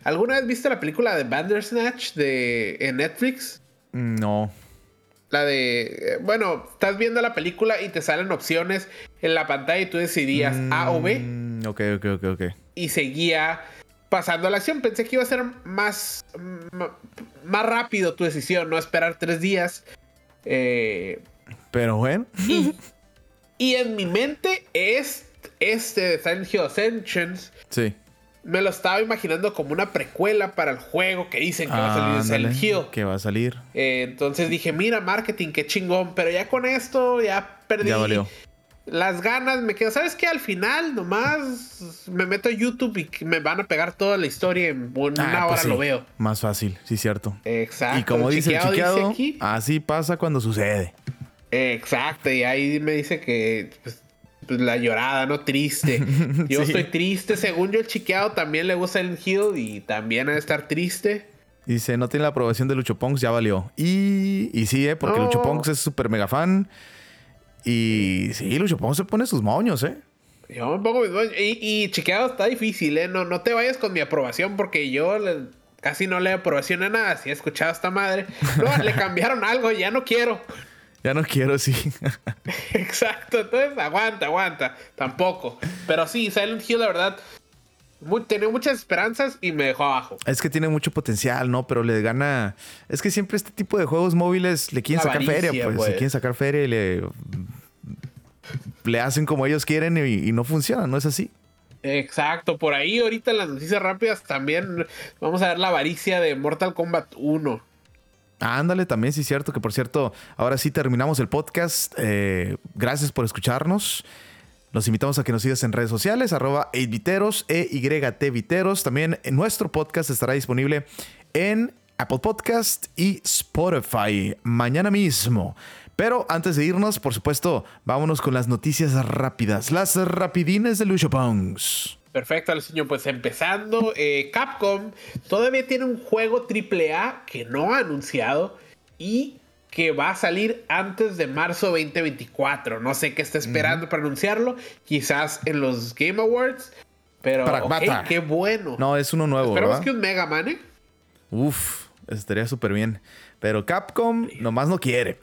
¿Alguna vez viste la película de Bandersnatch de en Netflix? No. La de. Bueno, estás viendo la película y te salen opciones en la pantalla y tú decidías A o B. Mm, ok, ok, ok, ok. Y seguía pasando la acción. Pensé que iba a ser más. Más rápido tu decisión, no esperar tres días. Eh, pero bueno. Y, en mi mente, es, este de Silent Hill Ascensions. Sí. Me lo estaba imaginando como una precuela para el juego que dicen que va a salir de Silent Hill. Que va a salir. Eh, entonces dije, mira, marketing, qué chingón. Pero ya con esto, ya perdí. Ya valió las ganas, me quedo, ¿sabes qué? Al final nomás me meto a YouTube y me van a pegar toda la historia en una ah, pues hora lo veo. Más fácil, sí, cierto. Exacto. Y como dice el chiqueado, así pasa cuando sucede. Exacto, y ahí me dice que pues, pues, la llorada, ¿no? Triste. (laughs) Yo estoy triste, según yo el chiqueado también le gusta el Hill y también ha de estar triste. Dice, no tiene la aprobación de Lucho Ponks, ya valió. Y, y sí, ¿eh? porque Lucho Ponks es súper mega fan. Y sí, Lucho Ponks se pone sus moños, ¿eh? Yo me pongo mis moños. Y, y chiqueado está difícil, ¿eh? No, no te vayas con mi aprobación porque yo casi no le aprobación a nada. Si he escuchado a esta madre. No, le (laughs) cambiaron algo, ya no quiero. Ya no quiero, sí. (laughs) Exacto, entonces aguanta, aguanta. Tampoco. Pero sí, Silent Hill, la verdad, tenía muchas esperanzas y me dejó abajo. Es que tiene mucho potencial, ¿no? Pero le gana. Es que siempre este tipo de juegos móviles le quieren sacar feria, pues. Le quieren sacar feria y le. Le hacen como ellos quieren y, y no funciona, ¿no es así? Exacto, por ahí ahorita en las noticias rápidas también vamos a ver la avaricia de Mortal Kombat 1. Ándale, también sí es cierto que por cierto, ahora sí terminamos el podcast. Eh, gracias por escucharnos. Los invitamos a que nos sigas en redes sociales, arroba 8viteros, e Viteros. También en nuestro podcast estará disponible en Apple Podcast y Spotify mañana mismo. Pero antes de irnos, por supuesto, vámonos con las noticias rápidas, las rapidines de Lucho Pongs. Perfecto, señor. Pues empezando, eh, Capcom todavía tiene un juego AAA que no ha anunciado y que va a salir antes de marzo 2024. No sé qué está esperando para anunciarlo. Quizás en los Game Awards. Pero okay, qué bueno. No, es uno nuevo. Esperamos que un Mega Man. ¿eh? Uf, estaría súper bien. Pero Capcom nomás no quiere.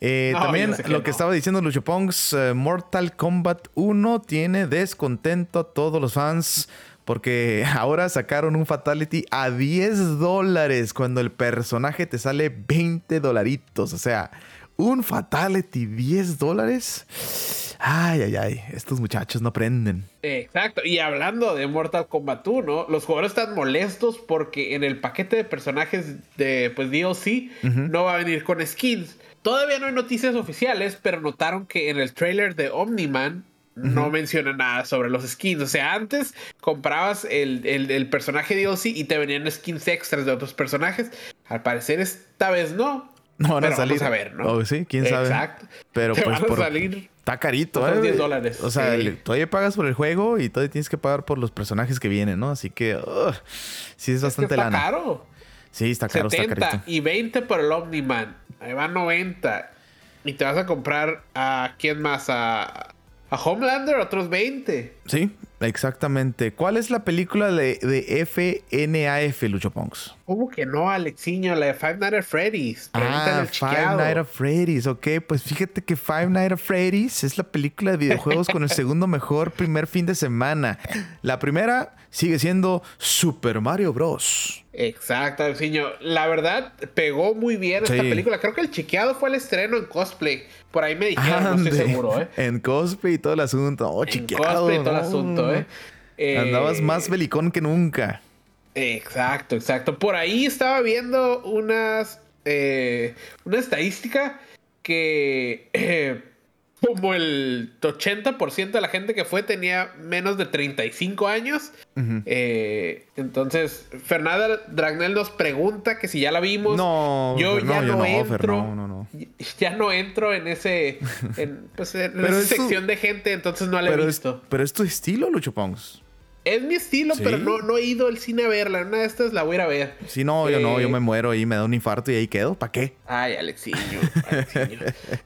Eh, también lo que estaba diciendo Lucho Pongs, eh, Mortal Kombat 1 tiene descontento a todos los fans porque (laughs) ahora sacaron un Fatality a 10 dólares cuando el personaje te sale 20 dolaritos. O sea, un Fatality 10 dólares. Ay, ay, ay, estos muchachos no prenden. Exacto, y hablando de Mortal Kombat 1, los jugadores están molestos porque en el paquete de personajes de pues DLC no va a venir con skins. Todavía no hay noticias oficiales, pero notaron que en el trailer de Omniman no menciona nada sobre los skins. O sea, antes comprabas el, el, personaje DLC y te venían skins extras de otros personajes. Al parecer esta vez no. No van a salir. Vamos a ver, ¿no? Oh, sí, quién sabe. Exacto. Pero pues por... salir. Está carito, ¿eh? 10 dólares. O sea, todavía pagas por el juego y todavía tienes que pagar por los personajes que vienen, ¿no? Así que sí es bastante es está caro. Sí, está caro, 70 está carito. y 20 por el Omniman. Ahí va 90. Y te vas a comprar a quién más? A, a Homelander, otros 20. Sí, exactamente. ¿Cuál es la película de, FNAF, Lucho Ponks? ¿Cómo que no, Alexiño? La de Five Nights at Freddy's. Ah, Five Nights at Freddy's. Ok, pues fíjate que Five Nights at Freddy's es la película de videojuegos con el segundo mejor primer fin de semana. La primera sigue siendo Super Mario Bros. Exacto, Alexiño. La verdad, pegó muy bien esta película. Creo que el chiqueado fue el estreno en cosplay. Por ahí me dijeron, no estoy seguro, ¿eh? En cosplay y todo el asunto. Oh, chiqueado. En cosplay y todo el asunto, ¿eh? Andabas más eh, belicón que nunca. Exacto, exacto. Por ahí estaba viendo unas. Eh, una estadística que. Eh, como el 80% de la gente que fue tenía menos de 35 años. entonces, Fernanda Dragnel nos pregunta que si ya la vimos. No, yo ya no, entro. no, no, Ya no entro en ese. (laughs) En, pues, esa sección de gente, entonces no la he visto. pero es tu estilo, Lucho Pongs. Es mi estilo, pero no, no he ido al cine a verla. Una de estas la voy a ir a ver. Sí, no, yo no, yo eh, me muero y me da un infarto y ahí quedo. ¿Para qué? Ay, Alexiño,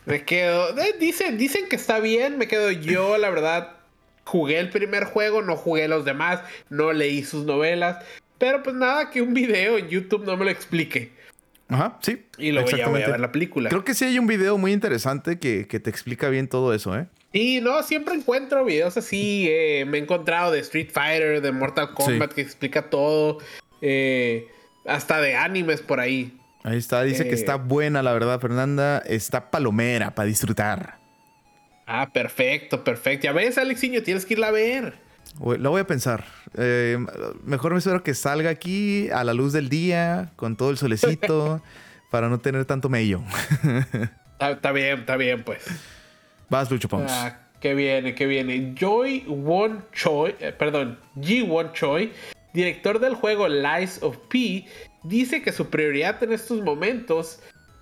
me quedo. Eh, dicen, dicen que está bien, me quedo yo, la verdad. Jugué el primer juego, no jugué los demás, no leí sus novelas. Pero pues nada, que un video en YouTube no me lo explique. Ajá, sí. Y luego ya voy a ver la película. Creo que sí hay un video muy interesante que, que te explica bien todo eso, ¿eh? Y no, siempre encuentro videos así. Eh, me he encontrado de Street Fighter, de Mortal Kombat, que explica todo. Eh, hasta de animes por ahí. Ahí está, dice que eh, está buena, la verdad, Fernanda. Está palomera para disfrutar. Ah, perfecto, perfecto. Ya ves, Alexiño, tienes que irla a ver. Lo voy a pensar. mejor me espero que salga aquí a la luz del día, con todo el solecito, (laughs) para no tener tanto mello. (laughs) está bien, está bien, pues. Vas, Lucho Pons. Ah, que viene, que viene. Joy Won Choi, eh, perdón, Ji Won Choi, director del juego Lies of P, dice que su prioridad en estos momentos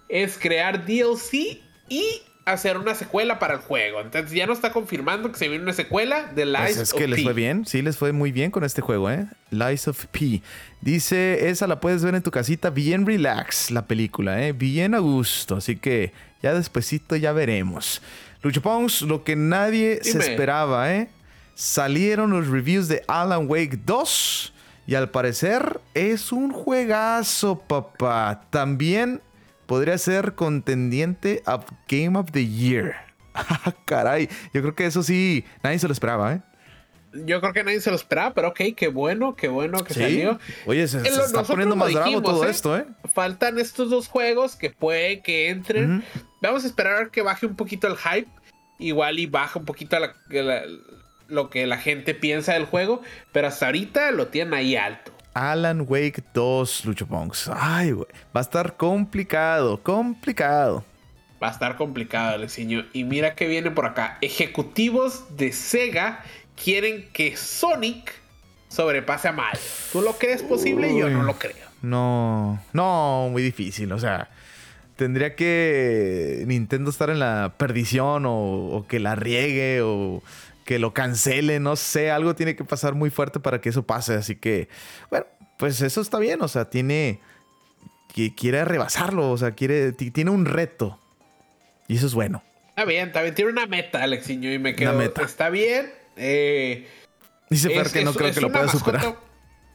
es crear DLC y hacer una secuela para el juego. Entonces ya no está confirmando que se viene una secuela de pues Lies pues es que les fue bien, sí, les fue muy bien con este juego, ¿eh? Lies of P. Dice, esa la puedes ver en tu casita bien relax, la película, ¿eh? Bien a gusto, así que ya despuesito ya veremos. Lucho Pons, lo que nadie se esperaba, ¿eh? Salieron los reviews de Alan Wake 2 y al parecer es un juegazo, papá. También podría ser contendiente a Game of the Year. (laughs) Ah, caray, yo creo que eso sí, nadie se lo esperaba, ¿eh? Yo creo que nadie se lo esperaba, pero ok, qué bueno, qué bueno que salió. Oye, se, está poniendo más bravo todo ¿eh? esto, ¿eh? Faltan estos dos juegos que puede que entren. Vamos a esperar que baje un poquito el hype. Igual y baja un poquito lo que la gente piensa del juego. Pero hasta ahorita lo tienen ahí alto. Alan Wake 2, Lucho Ponks. Ay, güey. Va a estar complicado, complicado. Va a estar complicado, Alexiño. Y mira que viene por acá. Ejecutivos de Sega quieren que Sonic sobrepase a Mario. ¿Tú lo crees posible? Yo no lo creo. No, no, muy difícil. O sea, tendría que Nintendo estar en la perdición o, o, que la riegue o que lo cancele, no sé, algo tiene que pasar muy fuerte para que eso pase. Así que, bueno, pues eso está bien, o sea, tiene que quiere rebasarlo, o sea, quiere tiene un reto. Y eso es bueno. Está bien, está bien, tiene una meta, Alexiño, y me quedo. Una meta. Está bien. Eh, Dice Fer que no creo que lo pueda superar.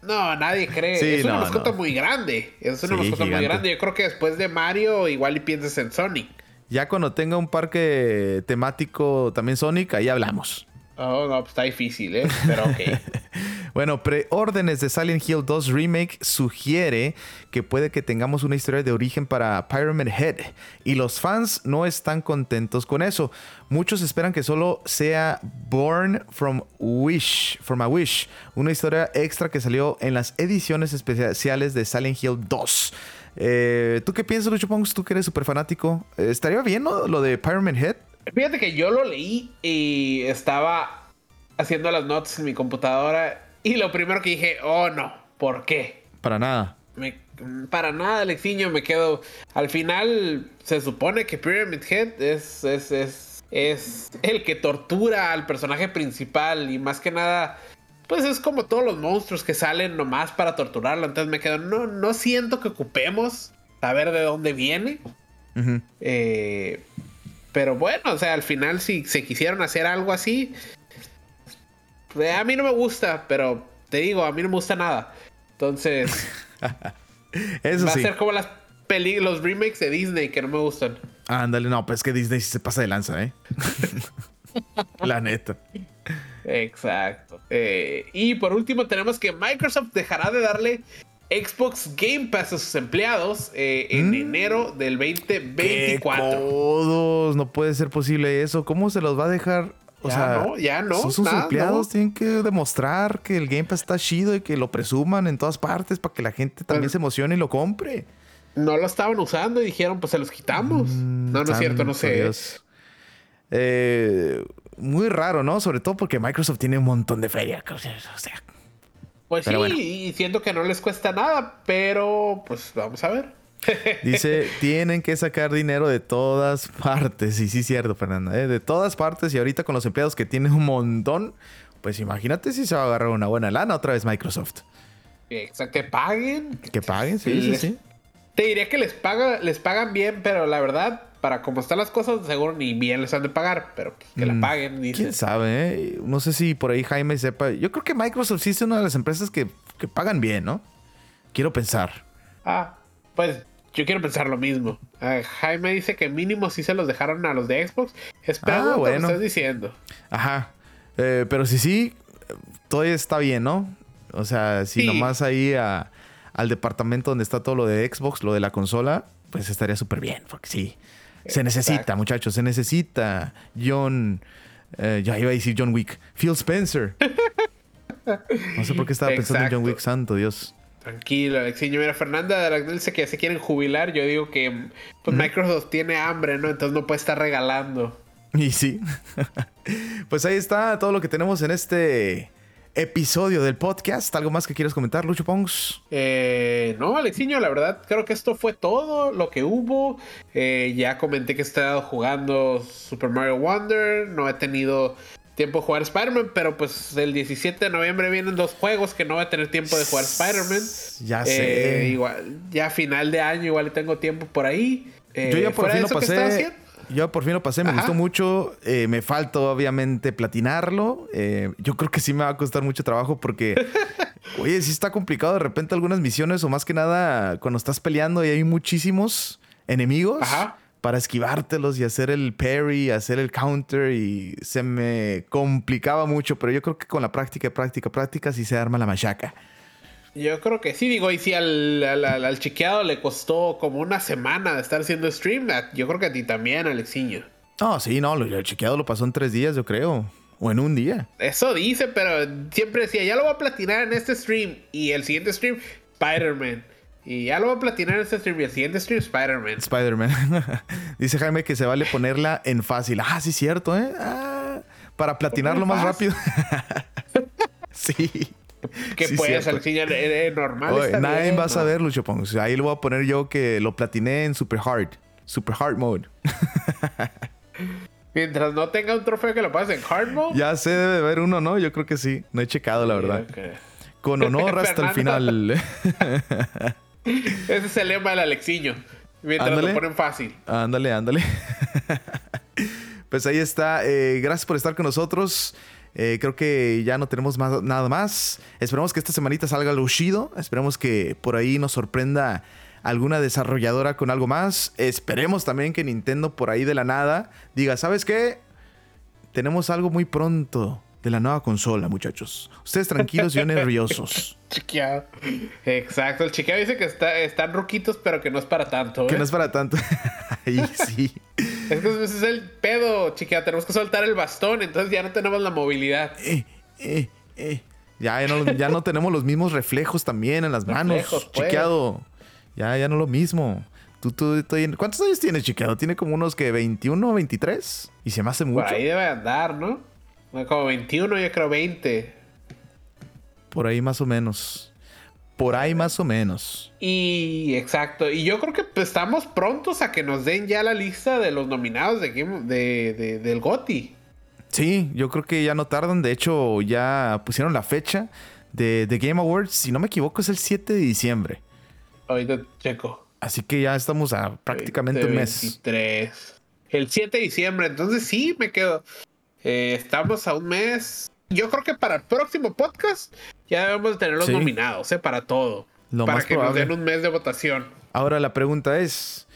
No, nadie cree. es una mascota muy grande. Es una mascota muy grande. Yo creo que después de Mario, igual y piensas en Sonic. Ya cuando tenga un parque temático también Sonic, ahí hablamos. Oh, no, pues está difícil, ¿eh? Pero ok. (laughs) bueno, preórdenes de Silent Hill 2 Remake sugiere que puede que tengamos una historia de origen para Pyramid Head. Y los fans no están contentos con eso. Muchos esperan que solo sea Born from Wish, from a Wish, una historia extra que salió en las ediciones especiales de Silent Hill 2. Eh, ¿Tú qué piensas, Lucho Pongs? Tú que eres súper fanático. ¿Estaría bien lo de Pyramid Head? Fíjate que yo lo leí y estaba haciendo las notas en mi computadora y lo primero que dije, oh no, ¿por qué? Para nada. para nada, Alexiño, me quedo. Al final se supone que Pyramid Head es, es, es, es el que tortura al personaje principal y más que nada pues es como todos los monstruos que salen nomás para torturarlo. Entonces me quedo, no, no siento que ocupemos saber de dónde viene. eh, pero bueno, o sea, al final si se quisieron hacer algo así, a mí no me gusta, pero te digo, a mí no me gusta nada. Entonces, (laughs) Eso va a ser como las los remakes de Disney que no me gustan. Ándale, no, pues es que Disney se pasa de lanza, ¿eh? (laughs) La neta. Exacto. Eh, y por último tenemos que Microsoft dejará de darle Xbox Game Pass a sus empleados eh, en mm. enero del 2024. Todos, no puede ser posible eso. ¿Cómo se los va a dejar? O ya sea, no, ya no. Son sus empleados, tienen que demostrar que el Game Pass está chido y que lo presuman en todas partes para que la gente también se emocione y lo compre. No lo estaban usando y dijeron, pues se los quitamos. Mm, no, no es cierto, no sé. Eh, muy raro, ¿no? Sobre todo porque Microsoft tiene un montón de feria. O sea, pues sí, y siento que no les cuesta nada, pero pues vamos a ver. Dice, tienen que sacar dinero de todas partes. Y sí, cierto, Fernanda. ¿eh? De todas partes. Y ahorita con los empleados que tienen un montón, pues imagínate si se va a agarrar una buena lana otra vez Microsoft. Exacto, que paguen. Que paguen, sí, sí, sí. Te diría que les, paga, les pagan bien, pero la verdad, para como están las cosas, seguro ni bien les han de pagar, pero que la mm, paguen, dice. ¿Quién sabe? Eh? No sé si por ahí Jaime sepa. Yo creo que Microsoft sí es una de las empresas que, pagan bien, ¿no? Quiero pensar. Ah, pues yo quiero pensar lo mismo. Ah, Jaime dice que mínimo sí se los dejaron a los de Xbox. Espera, ah, bueno. estás diciendo. Ajá. Eh, pero si sí, todavía está bien, ¿no? O sea, si nomás ahí al departamento donde está todo lo de Xbox, lo de la consola, pues estaría súper bien, porque sí. Se necesita, muchachos, se necesita. John. Eh, ya iba a decir John Wick. Phil Spencer. (laughs) No sé por qué estaba pensando en John Wick, santo Dios. Tranquilo, Alexiño. Mira, Fernanda de dice que ya se quieren jubilar. Yo digo que pues, Microsoft tiene hambre, ¿no? Entonces no puede estar regalando. Y sí. (laughs) pues ahí está todo lo que tenemos en este episodio del podcast. ¿Algo más que quieras comentar, Lucho Pongs? Eh, no, Alexiño, la verdad creo que esto fue todo lo que hubo. Eh, ya comenté que he estado jugando Super Mario Wonder. No he tenido tiempo de jugar Spider-Man, pero pues el 17 de noviembre vienen dos juegos que no voy a tener tiempo de jugar Spider-Man. Ya eh, sé. igual, ya final de año igual tengo tiempo por ahí. Yo ya por fin lo pasé. Yo por fin lo pasé, me gustó mucho. Eh, me falta obviamente platinarlo. Eh, yo creo que sí me va a costar mucho trabajo porque, (laughs) oye, sí está complicado de repente algunas misiones o más que nada cuando estás peleando y hay muchísimos enemigos. Para esquivártelos y hacer el parry, hacer el counter y se me complicaba mucho, pero yo creo que con la práctica, práctica, práctica sí se arma la machaca. Yo creo que sí, digo, y si al, al, chiqueado le costó como una semana de estar haciendo stream, yo creo que a ti también, Alexiño. No, sí, no, el chiqueado lo pasó en tres días, yo creo. O en un día. Eso dice, pero siempre decía, ya lo voy a platinar en este stream. Y el siguiente stream, Spider-Man. Y ya lo voy a platinar en este stream. El siguiente stream, Spider-Man. Spider-Man. (laughs) dice Jaime que se vale ponerla en fácil. Ah, sí, cierto, ¿eh? Ah, para platinarlo más rápido. (laughs) sí que puede ser normal. nadie va a saber, Lucho Ahí lo voy a poner yo que lo platiné en Super Hard. Super Hard Mode. (laughs) Mientras no tenga un trofeo que lo pase en Hard Mode. Ya sé, debe de haber uno, ¿no? Yo creo que sí. No he checado, la verdad. Con honor hasta el final. (laughs) Ese es el lema del Alexiño. Mientras lo ponen fácil. Ándale, ándale. (laughs) pues ahí está. Eh, gracias por estar con nosotros. Eh, creo que ya no tenemos más, nada más. Esperemos que esta semanita salga lucido. Esperemos que por ahí nos sorprenda alguna desarrolladora con algo más. Esperemos también que Nintendo por ahí de la nada diga, ¿sabes qué? Tenemos algo muy pronto de la nueva consola, muchachos. Ustedes tranquilos y nerviosos. (laughs) Chiqueado. Exacto, el chiqueado dice que está, están ruquitos, pero que no es para tanto. Que no ¿eh? es para tanto. (laughs) Ahí sí. Es que ese es el pedo, chiqueado. Tenemos que soltar el bastón, entonces ya no tenemos la movilidad. Eh, eh, eh. Ya, ya, no, tenemos los mismos reflejos también en las manos. Pues. Chiqueado. Ya, ya no lo mismo. Tú, tú, ¿Cuántos años tienes, chiqueado? Tiene como unos que 21, 23. Y se me hace mucho. Por ahí debe andar, ¿no? Como 21, yo creo 20. Por ahí más o menos. Por ahí más o menos. Y exacto. Y yo creo que pues, estamos prontos a que nos den ya la lista de los nominados de, de, del GOTI. Sí, yo creo que ya no tardan. De hecho, ya pusieron la fecha de, The Game Awards. Si no me equivoco, es el 7 de diciembre. Ahorita checo. Así que ya estamos a prácticamente un mes. 23. El 7 de diciembre. Entonces sí, me quedo. Eh, estamos a un mes. Yo creo que para el próximo podcast ya debemos tener los nominados, ¿eh? Para todo. para que nos den un mes de votación. Ahora la pregunta es: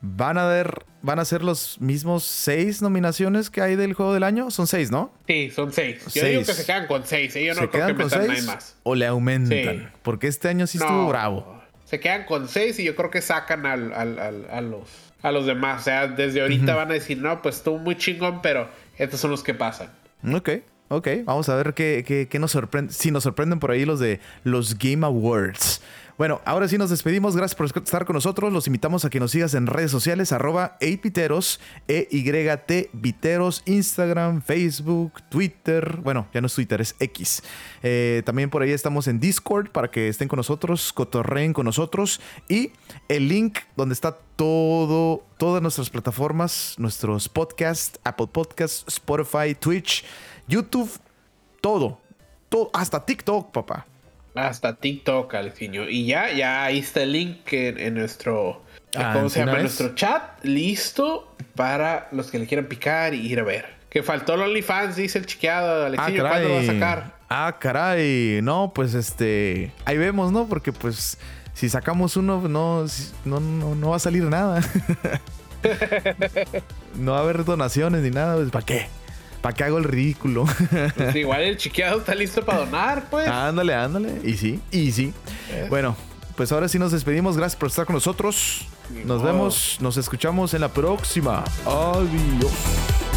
¿van a, ver, ¿van a ser los mismos seis nominaciones que hay del juego del año? Son seis, ¿no? Sí, son seis. Yo digo que se quedan con seis. ¿eh? Yo no creo que metan más. ¿O le aumentan? Porque este año sí estuvo bravo. Se quedan con seis y yo creo que sacan al, a, los, a los demás. O sea, desde ahorita van a decir, no, pues estuvo muy chingón, pero estos son los que pasan. Ok. Ok, vamos a ver qué, nos sorprende. Si nos sorprenden por ahí los de los Game Awards. Bueno, ahora sí nos despedimos. Gracias por estar con nosotros. Los invitamos a que nos sigas en redes sociales, arroba 8viteros, E-Y-T, Viteros, Instagram, Facebook, Twitter. Bueno, ya no es Twitter, es X. Eh, también por ahí estamos en Discord para que estén con nosotros, cotorreen con nosotros. Y el link donde está todo, todas nuestras plataformas, nuestros podcasts, Apple Podcasts, Spotify, Twitch, YouTube, todo. todo hasta TikTok, papá. Hasta TikTok, Alciño. Y ya, ya ahí está el link en, nuestro. Ah, ¿Cómo se llama? nuestro chat. Listo para los que le quieran picar y ir a ver. Que faltó el OnlyFans, dice el chiqueado. Alexiño, ah, ¿cuándo va a sacar? Ah, caray. No, pues este. Ahí vemos, ¿no? Porque pues. Si sacamos uno, no, no, no, va a salir nada. (laughs) no va a haber donaciones ni nada. Pues, ¿Para qué? ¿Para qué hago el ridículo? Pues igual el chiqueado está listo para donar, pues. Ándale, ándale. Y sí, y sí. Bueno, pues ahora sí nos despedimos. Gracias por estar con nosotros. Nos vemos, nos escuchamos en la próxima. Adiós.